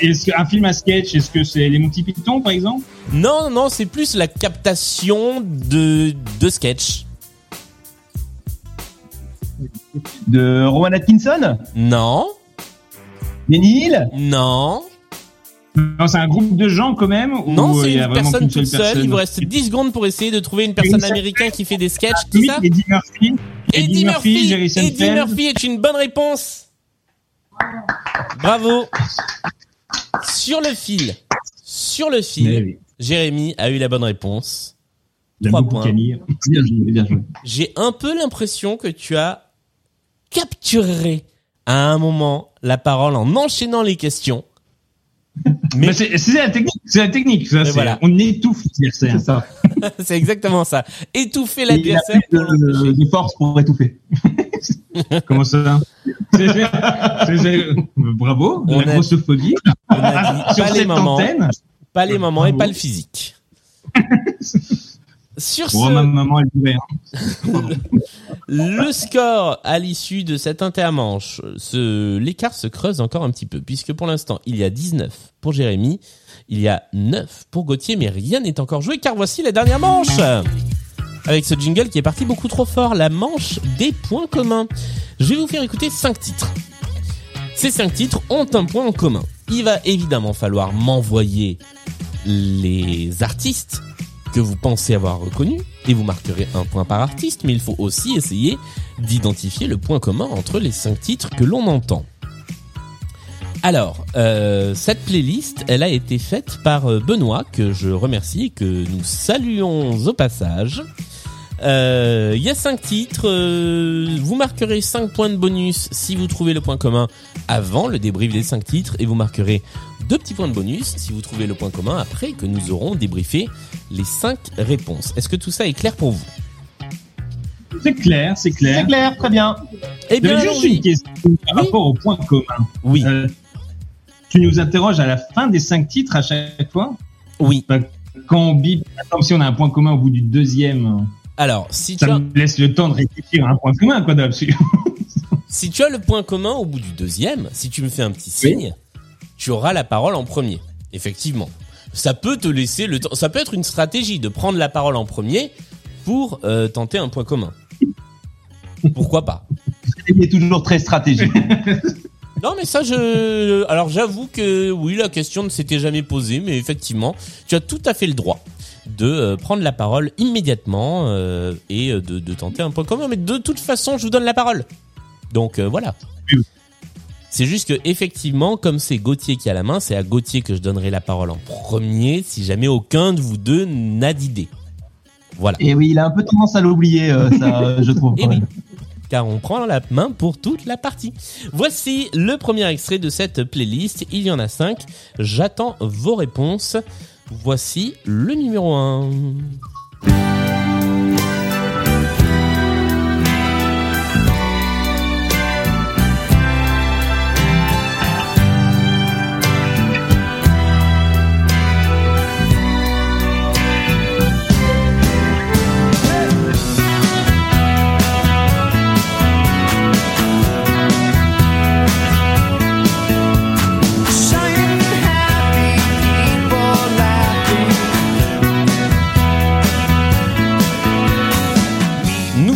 Est-ce qu'un film à sketch, est-ce que c'est les Monty Python par exemple? Non, non, non, c'est plus la captation de, de sketch. De Rowan Atkinson Non, Benny Hill non, Non, c'est un groupe de gens quand même ou non, c'est une personne toute seule. personne Il vous reste 10 secondes pour essayer de trouver une personne américaine qui fait des sketchs, Oui, tout ça. Eddie Murphy. Eddie Murphy, Eddie. Murphy est une bonne réponse. Bravo. Sur le fil, sur le fil. Jérémy a eu la bonne réponse. Trois points. J'ai un peu l'impression que tu as capturé à un moment la parole en enchaînant les questions. Mais Mais c'est la technique, c'est la technique. Ça, voilà. On étouffe l'adversaire. C'est ça. c'est exactement ça. Étouffer Et il a l'adversaire de, de force pour étouffer. Comment ça? Bravo, On la a- grossophobie. On a dit pas les antenne. pas les moments et pas le physique. Sur ma ce, maman, elle dirait, hein. le score à l'issue de cette intermanche, ce, l'écart se creuse encore un petit peu, puisque pour l'instant, il y a 19 pour Jérémy, il y a 9 pour Gauthier, mais rien n'est encore joué, car voici la dernière manche Avec ce jingle qui est parti beaucoup trop fort, la manche des points communs. Je vais vous faire écouter 5 titres. Ces cinq titres ont un point en commun. Il va évidemment falloir m'envoyer les artistes que vous pensez avoir reconnus et vous marquerez un point par artiste, mais il faut aussi essayer d'identifier le point commun entre les cinq titres que l'on entend. Alors, euh, cette playlist, elle a été faite par euh, Benoît, que je remercie et que nous saluons au passage. Euh, Il y a cinq titres. euh, vous marquerez 5 points de bonus si vous trouvez le point commun avant le débrief des cinq titres et vous marquerez deux petits points de bonus si vous trouvez le point commun après que nous aurons débriefé les cinq réponses. Est-ce que tout ça est clair pour vous? C'est clair, c'est clair. C'est clair, très bien. Eh bien, juste une question par Oui. rapport au point commun. Oui, Euh, tu nous interroges à la fin des cinq titres à chaque fois? Oui. Quand on bip, comme si on a un point commun au bout du deuxième, Alors, si tu ça as, me laisse le temps de réfléchir à un point commun, quoi, d'absolu. si tu as le point commun au bout du deuxième, si tu me fais un petit signe, tu auras la parole en premier. Effectivement. Ça peut te laisser le temps. Ça peut être une stratégie de prendre la parole en premier pour euh, tenter un point commun. Pourquoi pas? Il est toujours très stratégique. Non, mais ça, je. Alors, j'avoue que oui, la question ne s'était jamais posée, mais effectivement, tu as tout à fait le droit de euh, prendre la parole immédiatement euh, et euh, de, de tenter un point commun. Mais de toute façon, je vous donne la parole. Donc euh, voilà. C'est juste que effectivement, comme c'est Gauthier qui a la main, c'est à Gauthier que je donnerai la parole en premier si jamais aucun de vous deux n'a d'idée. Voilà. Et oui, il a un peu tendance à l'oublier, euh, ça, je trouve. Eh quand oui. Car on prend la main pour toute la partie. Voici le premier extrait de cette playlist. Il y en a cinq. J'attends vos réponses. Voici le numéro 1.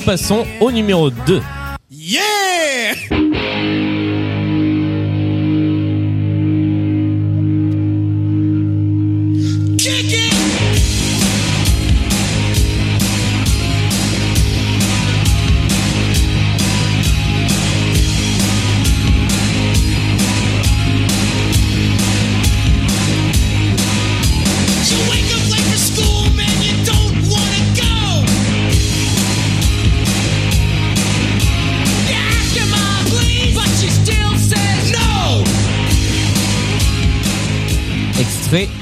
Passons au numéro 2.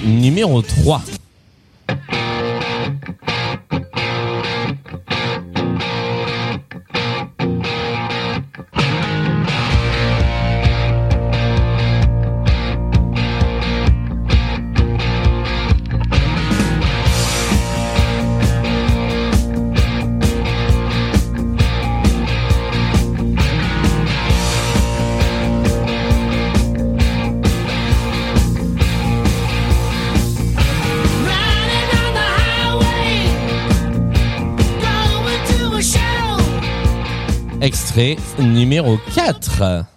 Numéro 3. Numéro 4.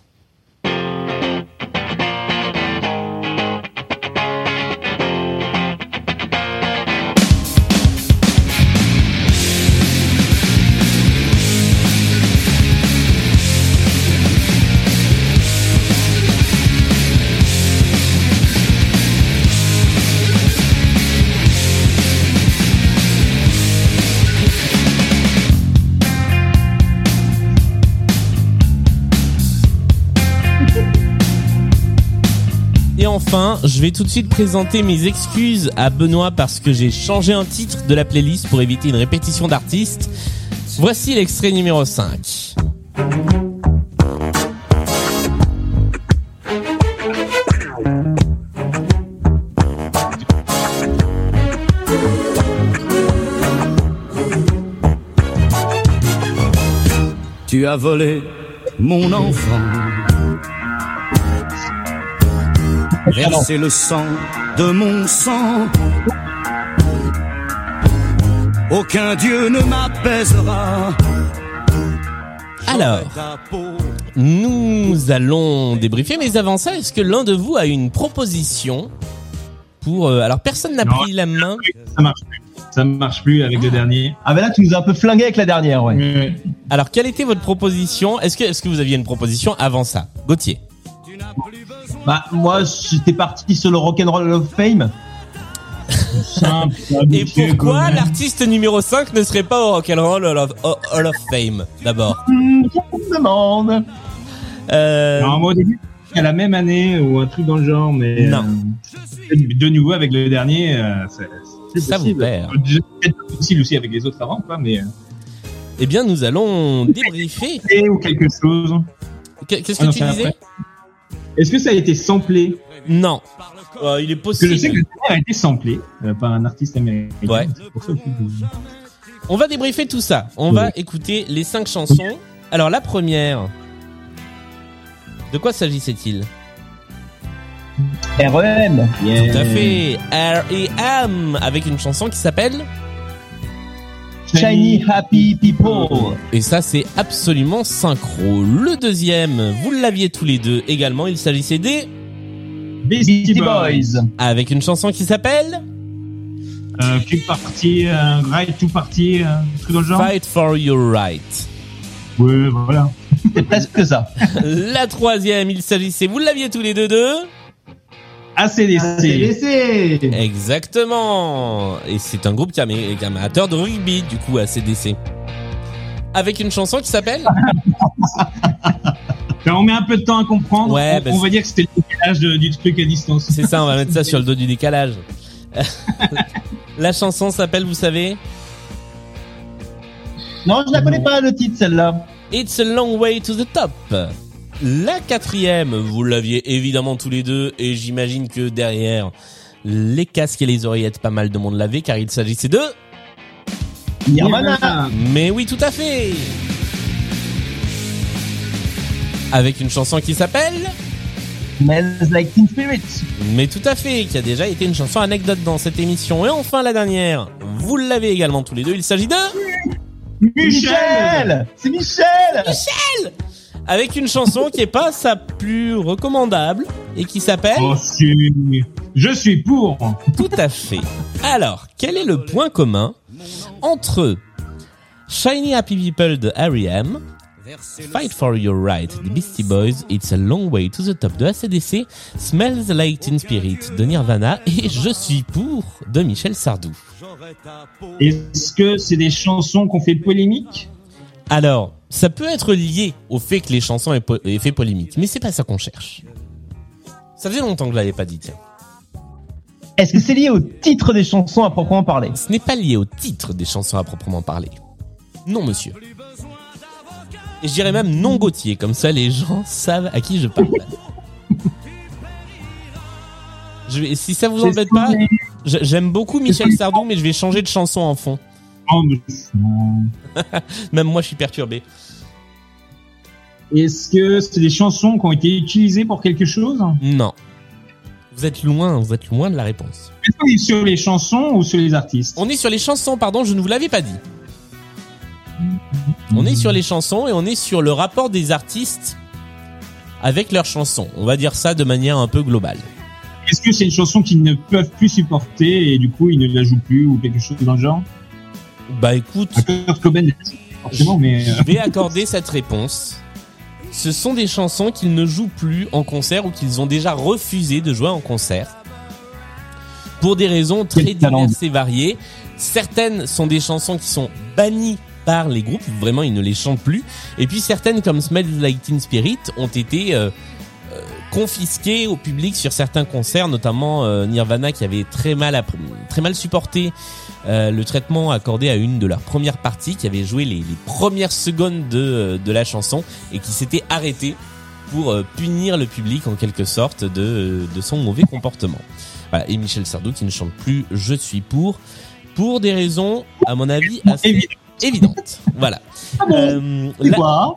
Enfin, je vais tout de suite présenter mes excuses à Benoît parce que j'ai changé un titre de la playlist pour éviter une répétition d'artistes. Voici l'extrait numéro 5. Tu as volé mon enfant. Versé le sang de mon sang. Aucun dieu ne m'apaisera. Alors, nous allons débriefer, mais avant ça, est-ce que l'un de vous a une proposition pour... euh, alors, personne n'a pris la main. Ça marche plus. Ça marche plus avec le dernier. Ah ben là, tu nous as un peu flingué avec la dernière, ouais. Alors, quelle était votre proposition? Est-ce que, est-ce que vous aviez une proposition avant ça? Gauthier Bah, moi, j'étais parti sur le Rock'n'Roll Hall of Fame. Simple, Et pourquoi l'artiste numéro 5 ne serait pas au Rock'n'Roll Hall of, Hall of Fame, d'abord? Je me demande. euh, moi, au début, à la même année ou un truc dans le genre, mais Non. euh, de nouveau avec le dernier, euh, c'est c'est Ça vous perd. Pas possible aussi avec les autres avant, quoi, mais euh, Eh bien, nous allons débriefer. et ou quelque chose. Qu'est- Qu'est-ce Ah que non, tu c'est disais? après. Est-ce que ça a été samplé Non. Euh, il est Parce que je sais possible. que le a été samplé euh, par un artiste américain. Ouais. Pour ça que- On va débriefer tout ça. On va écouter les cinq chansons. Alors, la première. De quoi s'agissait-il REM. Tout à fait. R.E.M. avec une chanson qui s'appelle. Shiny Happy People. Et ça, c'est absolument synchro. Le deuxième, vous l'aviez tous les deux également. Il s'agissait des. Beastie, Boys. Avec une chanson qui s'appelle. Euh, Cube Party, euh, Right to Party, euh, un truc dans le genre. Fight for your right. Ouais, voilà. C'est presque ça. La troisième, il s'agissait, vous l'aviez tous les deux de. ACDC. CDC. Exactement. Et c'est un groupe qui est amateur de rugby, du coup, ACDC. Avec une chanson qui s'appelle Quand on met un peu de temps à comprendre, Ouais, on, bah, on va dire que c'était le décalage de- du truc à distance. C'est ça, on va mettre ça sur le dos du décalage. La chanson s'appelle, vous savez Non, je la connais pas le titre celle-là. It's a long way to the top. La quatrième, vous l'aviez évidemment tous les deux, et j'imagine que derrière les casques et les oreillettes, pas mal de monde l'avait, car il s'agissait de... Nirvana. Mais oui, tout à fait Avec une chanson qui s'appelle... Smells Like Teen Spirit. Mais tout à fait, qui a déjà été une chanson anecdote dans cette émission. Et enfin la dernière, vous l'avez également tous les deux, il s'agit de... Michel. C'est Michel. Michel Avec une chanson qui est pas sa plus recommandable et qui s'appelle... Oh. Je suis pour. Tout à fait. Alors, quel est le point commun entre Shiny Happy People de R.E.M., Fight for Your Right des Beastie Boys, It's a Long Way to the Top de ACDC, Smells Like Teen Spirit de Nirvana et Je suis pour de Michel Sardou? Est-ce que c'est des chansons qu'on fait polémique Alors, ça peut être lié au fait que les chansons aient, po- aient fait polémique, mais c'est pas ça qu'on cherche. Ça faisait longtemps que je l'avais pas dit, tiens. Est-ce que c'est lié au titre des chansons à proprement parler? Ce n'est pas lié au titre des chansons à proprement parler. Non, monsieur. Et je dirais même non Gauthier, comme ça les gens savent à qui je parle. Je vais, si ça vous embête pas, j'aime beaucoup Michel Sardou, mais je vais changer de chanson en fond. Même moi, je suis perturbé. Est-ce que c'est des chansons qui ont été utilisées pour quelque chose? Non. Vous êtes loin, vous êtes loin de la réponse. Est-ce qu'on est sur les chansons ou sur les artistes? On est sur les chansons, pardon, je ne vous l'avais pas dit. On est sur les chansons et on est sur le rapport des artistes avec leurs chansons. On va dire ça de manière un peu globale. Est-ce que c'est une chanson qu'ils ne peuvent plus supporter et du coup ils ne la jouent plus ou quelque chose dans le genre? Bah écoute, mais euh, je vais accorder cette réponse. Ce sont des chansons qu'ils ne jouent plus en concert ou qu'ils ont déjà refusé de jouer en concert. Pour des raisons très diverses et variées. Certaines sont des chansons qui sont bannies par les groupes, vraiment ils ne les chantent plus. Et puis certaines comme Smells Like Teen Spirit ont été euh, euh, confisquées au public sur certains concerts, notamment euh, Nirvana qui avait très mal, app- très mal supporté euh, le traitement accordé à une de leurs premières parties, qui avait joué les, les premières secondes de, euh, de la chanson et qui s'était arrêté pour euh, punir le public en quelque sorte de, euh, de son mauvais comportement. Voilà. Et Michel Sardou qui ne chante plus Je suis pour, pour des raisons, à mon avis, assez Évident. évidentes. Voilà. Euh, C'est la- quoi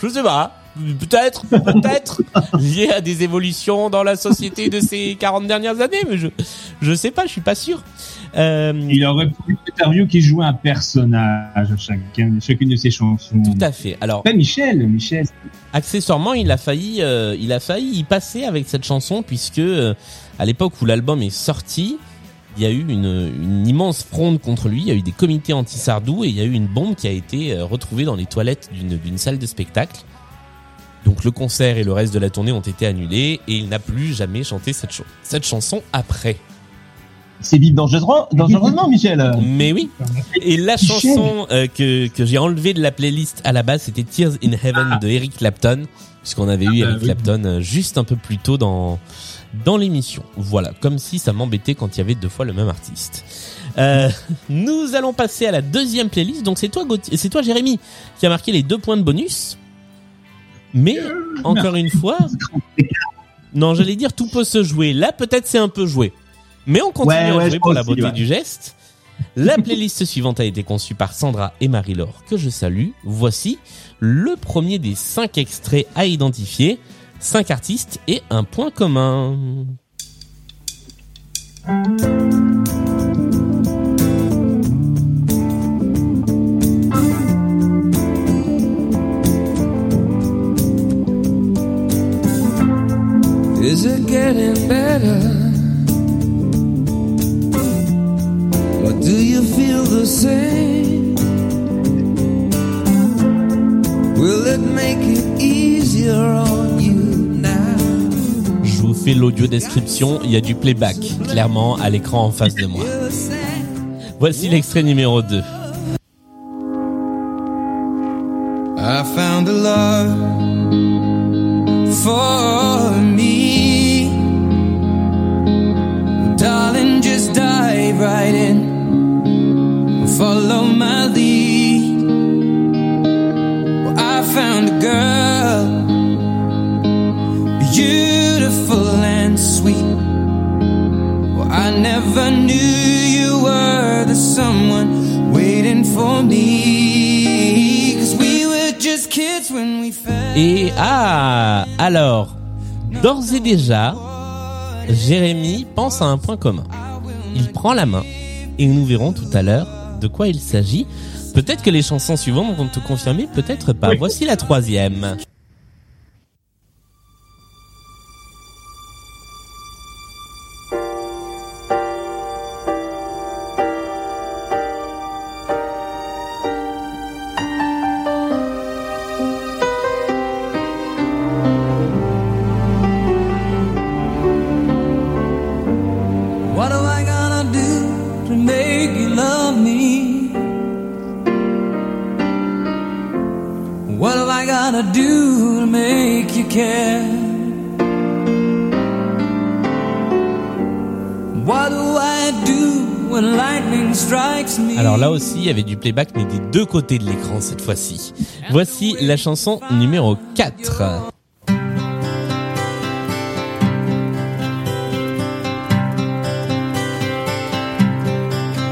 je sais pas. Peut-être, peut-être lié à des évolutions dans la société de ces 40 dernières années, mais je, je sais pas, je suis pas sûr. Euh, Il aurait pu interview qui jouait un personnage à chacun, chacune de ses chansons. tout à fait. Alors, Ouais, Michel, Michel. accessoirement, il a failli, euh, il a failli y passer avec cette chanson puisque euh, à l'époque où l'album est sorti, il y a eu une, une immense fronde contre lui. Il y a eu des comités anti-Sardou et il y a eu une bombe qui a été retrouvée dans les toilettes d'une salle de spectacle. Donc le concert et le reste de la tournée ont été annulés et il n'a plus jamais chanté cette, cette chanson après. C'est vivre dangereusement, dangereusement, Michel. Mais oui. Et la chanson euh, que, que j'ai enlevée de la playlist à la base, c'était Tears in Heaven de Eric Clapton, puisqu'on avait eu Ah, Eric oui. Clapton euh, juste un peu plus tôt dans dans l'émission. Voilà, comme si ça m'embêtait quand il y avait deux fois le même artiste. Euh, nous allons passer à la deuxième playlist. Donc c'est toi, c'est toi, Jérémy, qui a marqué les deux points de bonus. Mais encore une fois, non, j'allais dire tout peut se jouer. Là, peut-être c'est un peu joué, mais on continue Ouais, à jouer pour la aussi, beauté ouais. du geste. La playlist suivante a été conçue par Sandra et Marie-Laure, que je salue. Voici le premier des cinq extraits à identifier, cinq artistes et un point commun. Is it getting better? Feel the same? Will it make it easier on you now? Je vous fais l'audio description, il y a du playback, clairement, à l'écran en face de moi. Voici l'extrait numéro 2. I found a love for me. Darling, just dive right in. Follow my lead. Well, I found a girl, beautiful and sweet. Well, I never knew you were the someone waiting for me. Cause we were just kids when we fell. Et ah, alors, d'ores et déjà, Jérémy pense à un point commun. Il prend la main et nous verrons tout à l'heure de quoi il s'agit. Peut-être que les chansons suivantes vont te confirmer, peut-être pas. Voici la troisième. Aussi, il y avait du playback, mais des deux côtés de l'écran cette fois-ci. Voici la chanson numéro 4.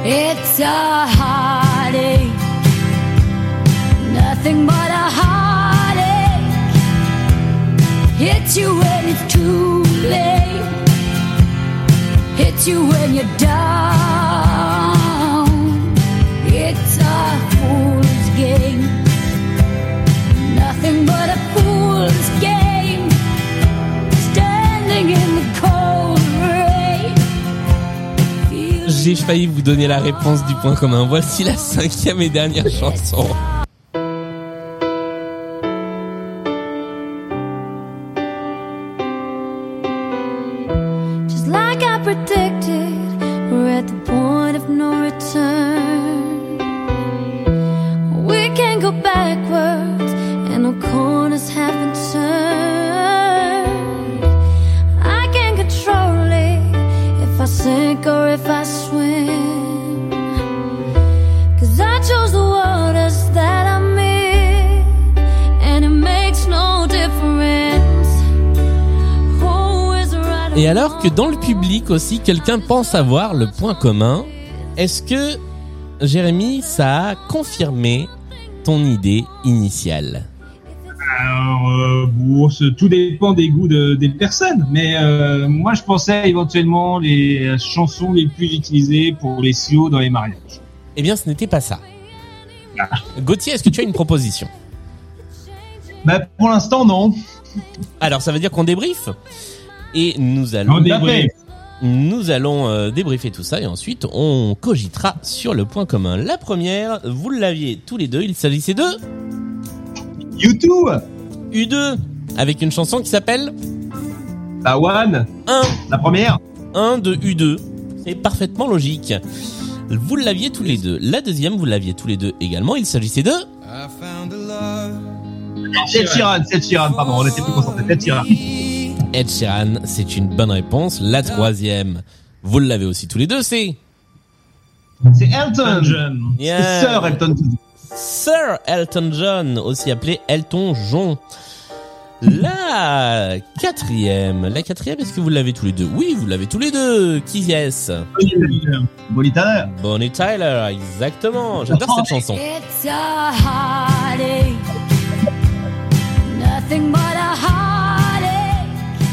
It's a heartache, nothing but a heartache. Hits you when it's too late, hits you when you're. Fool's game, nothing but a fool's game. Standing in the cold rain. J'ai failli vous donner la réponse du point commun. Voici la cinquième et dernière chanson. Que dans le public aussi, quelqu'un pense avoir le point commun, est-ce que, Jérémy, ça a confirmé ton idée initiale? Alors, euh, bon, tout dépend des goûts de- des personnes, mais euh, moi je pensais éventuellement les chansons les plus utilisées pour les sios dans les mariages. Eh bien, ce n'était pas ça. Gauthier, est-ce que tu as une proposition? Bah, pour l'instant, non. Alors, ça veut dire qu'on débrief et nous allons débrief. Nous allons euh, débriefer tout ça et ensuite on cogitera sur le point commun. La première, vous l'aviez tous les deux, il s'agissait de YouTube U2 avec une chanson qui s'appelle Bah, One 1. La première 1 de U2. C'est parfaitement logique. Vous l'aviez tous les deux. La deuxième, vous l'aviez tous les deux également. Il s'agissait de I found a love Ed Sheeran, c'est Ed Sheeran, pardon, on était plus concentrés. Ed Sheeran. Ed Sheeran. C'est une bonne réponse. La troisième, vous l'avez aussi tous les deux, c'est C'est Elton John. Yeah. C'est Sir Elton John. Sir Elton John, aussi appelé Elton John. La quatrième, la quatrième, est-ce que vous l'avez tous les deux? Oui, vous l'avez tous les deux. Qui est-ce? Bonnie Tyler. Bonnie Tyler, exactement. J'adore cette chanson. It's a heartache, nothing but a heartache.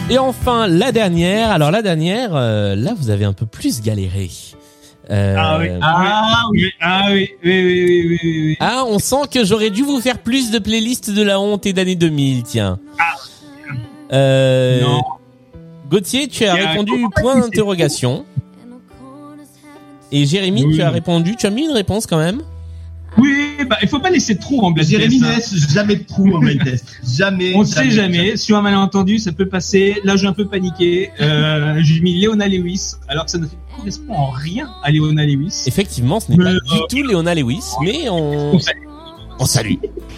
Et enfin, la dernière. Alors la dernière, euh, là, vous avez un peu plus galéré. Euh, Ah oui, ah oui, ah oui, oui, oui, oui, oui, oui, oui. Ah, on sent que j'aurais dû vous faire plus de playlists de la honte et d'année 2000, tiens. Euh, Non. Gauthier, tu as répondu point d'interrogation. Et Jérémy, Oui. tu as répondu, tu as mis une réponse quand même Oui, bah, il faut pas laisser trop en blind test, hein. jamais de trou en blind test. Jamais. On ne sait jamais. Sur un malentendu, ça peut passer. Là, j'ai un peu paniqué. Euh, j'ai mis Leona Lewis, alors que ça ne correspond en rien à Leona Lewis. Effectivement, ce n'est pas euh, du tout Léona Lewis, mais on, On salue. on salue.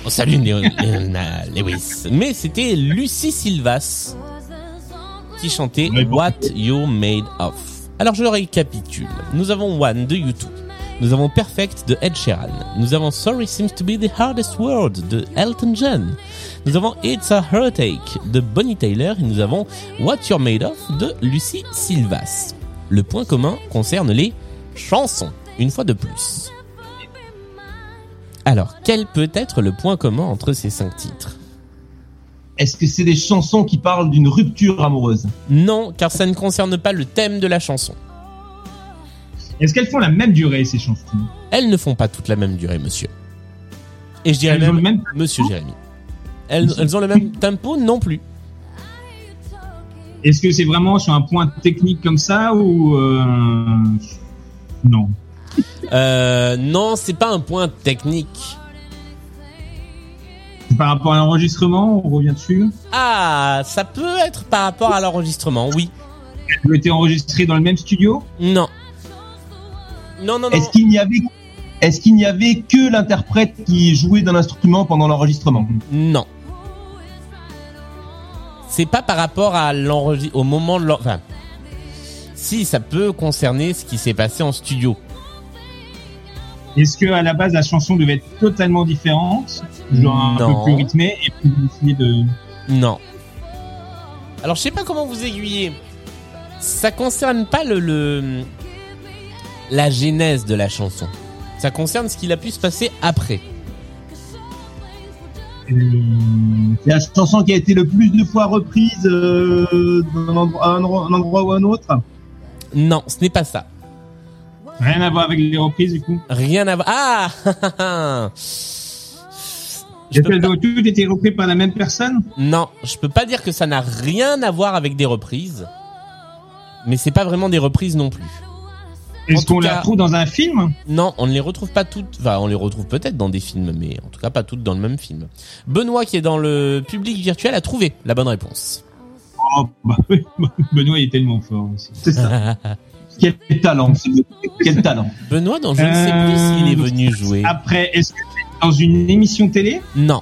On salue Léo- Léona Lewis. Mais c'était Lucie Silvas qui chantait. What You Made Of. Alors je le récapitule. Nous avons One de U2. Nous avons Perfect de Ed Sheeran. Nous avons Sorry Seems to Be the Hardest Word de Elton John. Nous avons It's a Heartache de Bonnie Tyler. Et nous avons What You're Made Of de Lucie Silvas. Le point commun concerne les chansons, une fois de plus. Alors, quel peut être le point commun entre ces cinq titres? Est-ce que c'est des chansons qui parlent d'une rupture amoureuse? Non, car ça ne concerne pas le thème de la chanson. Est-ce qu'elles font la même durée, ces chansons? Elles ne font pas toute la même durée, monsieur. Et je dirais Elles ont même, le même monsieur Jérémy. Elles, elles ont le même tempo non plus. Est-ce que c'est vraiment sur un point technique comme ça ou euh... non? Euh, non, c'est pas un point technique. Par rapport à l'enregistrement, on revient dessus? Ah, ça peut être par rapport à l'enregistrement, oui. Elle a été enregistrée dans le même studio? Non. Non, non, non. Est-ce qu'il n'y avait est-ce qu'il n'y avait que l'interprète qui jouait d'un instrument pendant l'enregistrement? Non. C'est pas par rapport à l'enregistrement, au moment de l'en- enfin, si, ça peut concerner ce qui s'est passé en studio. Est-ce que à la base la chanson devait être totalement différente, genre un Non. peu plus rythmée, et puis vous décidez de Non. Alors, je sais pas comment vous aiguiller. Ça concerne pas le, le la genèse de la chanson. Ça concerne ce qu'il a pu se passer après. C'est la chanson qui a été le plus de fois reprise euh, d'un endroit, à un endroit- ou un autre Non, ce n'est pas ça. rien à voir avec les reprises du coup. Rien à voir. Ah Je peux pas- ont toutes été reprises par la même personne Non, je peux pas dire que ça n'a rien à voir avec des reprises. Mais c'est pas vraiment des reprises non plus. Est-ce qu'on la trouve dans un film Non, on ne les retrouve pas toutes. Enfin, on les retrouve peut-être dans des films, mais en tout cas pas toutes dans le même film. Benoît, qui est dans le public virtuel, a trouvé la bonne réponse. Oh, bah Benoît il est tellement fort aussi. C'est ça. Quel talent, quel talent. Benoît, dont je ne sais plus Euh, s'il est venu jouer. Après, est-ce que c'est dans une émission télé Non.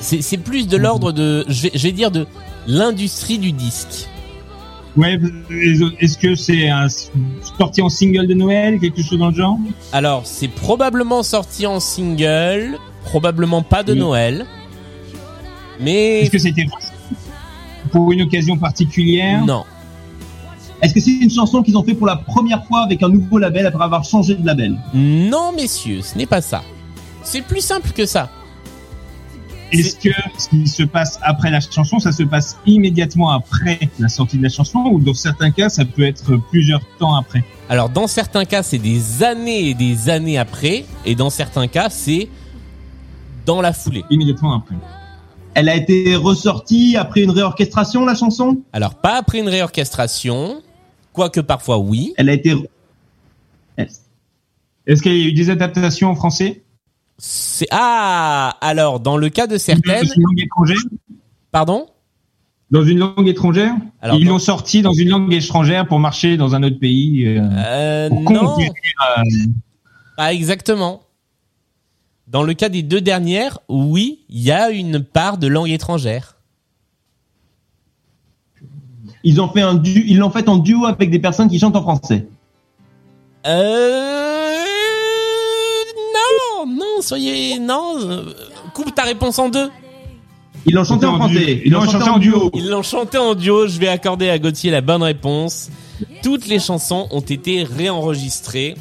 C'est c'est plus de l'ordre de, je vais, je vais dire de l'industrie du disque. Ouais, est-ce que c'est sorti en single de Noël, quelque chose dans le genre? Alors, c'est probablement sorti en single, probablement pas de Oui. Noël, mais Est-ce que c'était pour une occasion particulière? Non. Est-ce que c'est une chanson qu'ils ont fait pour la première fois avec un nouveau label après avoir changé de label? Non, messieurs, ce n'est pas ça. C'est plus simple que ça. Est-ce que ce qui se passe après la chanson, ça se passe immédiatement après la sortie de la chanson ou dans certains cas, ça peut être plusieurs temps après? Alors dans certains cas, c'est des années et des années après, et dans certains cas, c'est dans la foulée. Immédiatement après. Elle a été ressortie après une réorchestration, la chanson? Alors pas après une réorchestration, quoique parfois oui. Elle a été... Est-ce qu'il y a eu des adaptations en français? C'est ah alors dans le cas de Dans certaines, une langue étrangère pardon? Dans une langue étrangère? Alors, Ils dans- l'ont sorti dans une langue étrangère pour marcher dans un autre pays. euh, Euh, pour non, euh, pas exactement. Dans le cas des deux dernières, oui, il y a une part de langue étrangère. Ils ont fait un du... Ils l'ont fait en duo avec des personnes qui chantent en français. Euh... Soyez... Non, euh, coupe ta réponse en deux. Ils l'ont chanté en français. Ils l'ont chanté en duo. Ils l'ont chanté en duo, je vais accorder à Gauthier la bonne réponse. Toutes les chansons ont été réenregistrées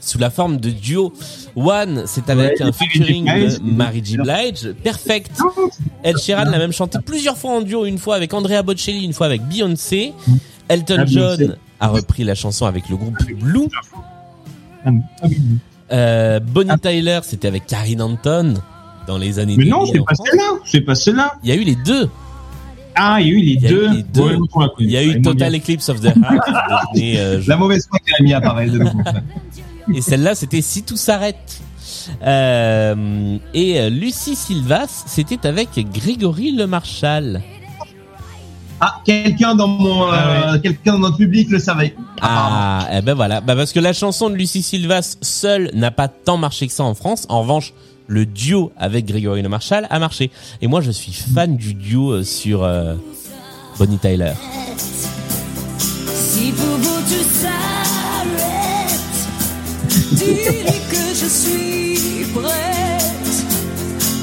sous la forme de duo. One, c'est avec Ouais, un featuring de Mary J. Blige. Perfect. Ed Sheeran l'a même chanté plusieurs fois en duo, une fois avec Andrea Bocelli, une fois avec Beyoncé. Elton Ah. John a repris la chanson avec le groupe Blue. Ah. Euh, Bonnie Tyler, c'était avec Karine Anton dans les années Mais non, 2000 c'est pas celle-là. C'est pas celle-là. Il y a eu les deux. Ah, il y a eu les Il a deux. Ouais. Il y a eu Total. Eclipse of the Heart. qui euh, La mauvaise foi Jérémy apparaît de nouveau. et celle-là, c'était Si tout s'arrête. Euh, et euh, Lucie Silvas, c'était avec Grégory Le Marchal. Ah, quelqu'un dans mon, euh, Ah quelqu'un dans notre public le savait. Ah, eh ben voilà. Bah parce que la chanson de Lucie Silvas seule n'a pas tant marché que ça en France. En revanche, le duo avec Grégory Le Marchal a marché. Et moi, je suis fan du duo euh, sur euh, Bonnie Tyler. Si pour vous dis-lui que je suis prête,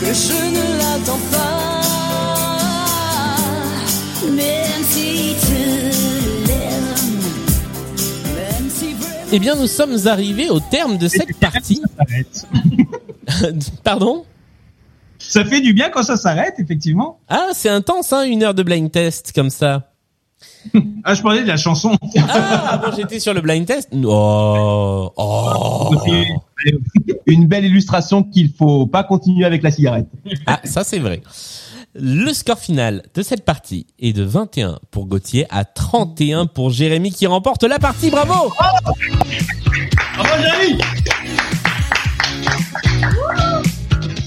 que je ne l'attends pas, Eh bien, nous sommes arrivés au terme de cette partie. Pardon Ça fait du bien quand ça s'arrête, effectivement. Ah, c'est intense, hein, une heure de blind test comme ça. Ah, je parlais de la chanson. Ah, bon, j'étais sur le blind test. Oh, oh. Une belle illustration qu'il faut pas continuer avec la cigarette. Ah, ça c'est vrai. Le score final de cette partie est de 21 pour Gauthier à 31 pour Jérémy qui remporte la partie. Bravo Bravo, Jérémy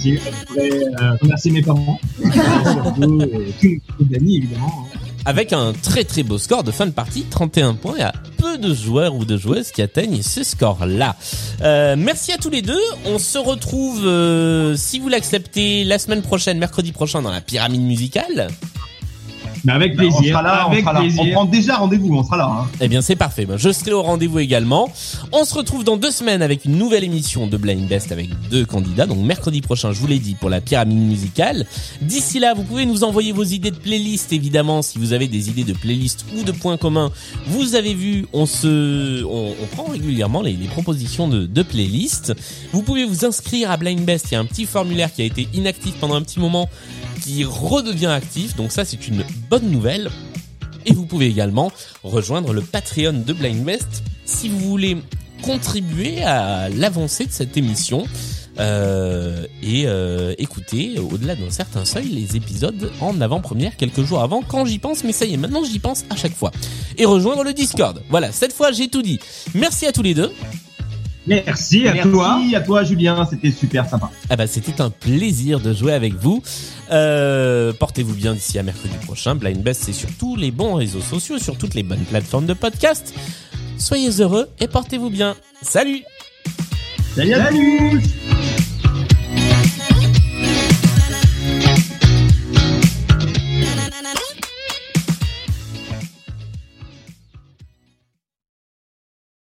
Je voudrais euh, remercier mes parents. Surtout, euh, tous mes amis, évidemment. Avec un très très beau score de fin de partie, 31 points. Il y a peu de joueurs ou de joueuses qui atteignent ce score-là. Euh, merci à tous les deux. On se retrouve, euh, si vous l'acceptez, la semaine prochaine, mercredi prochain, dans la pyramide musicale. Mais avec Ben, on plaisir. sera là, on sera là. plaisir. On prend déjà rendez-vous, on sera là. Hein. Eh bien, c'est parfait. Ben, Je serai au rendez-vous également. On se retrouve dans deux semaines avec une nouvelle émission de Blind Best avec deux candidats. Donc, mercredi prochain, je vous l'ai dit, pour la pyramide musicale. D'ici là, vous pouvez nous envoyer vos idées de playlist, évidemment, si vous avez des idées de playlist ou de points communs. Vous avez vu, on se, on, on prend régulièrement les, les propositions de, de playlist. Vous pouvez vous inscrire à Blind Best. Il y a un petit formulaire qui a été inactif pendant un petit moment qui redevient actif. Donc ça, c'est une bonne nouvelle. Et vous pouvez également rejoindre le Patreon de Blind Best si vous voulez contribuer à l'avancée de cette émission euh, et euh, écouter au-delà d'un certain seuil les épisodes en avant-première quelques jours avant quand j'y pense mais ça y est maintenant j'y pense à chaque fois et rejoindre le Discord voilà cette fois j'ai tout dit merci à tous les deux Merci à Merci toi. à toi, Julien. C'était super sympa. Ah bah c'était un plaisir de jouer avec vous. Euh, Portez-vous bien d'ici à mercredi prochain. Blind Best c'est sur tous les bons réseaux sociaux, sur toutes les bonnes plateformes de podcast. Soyez heureux et portez-vous bien. Salut Salut. à tous.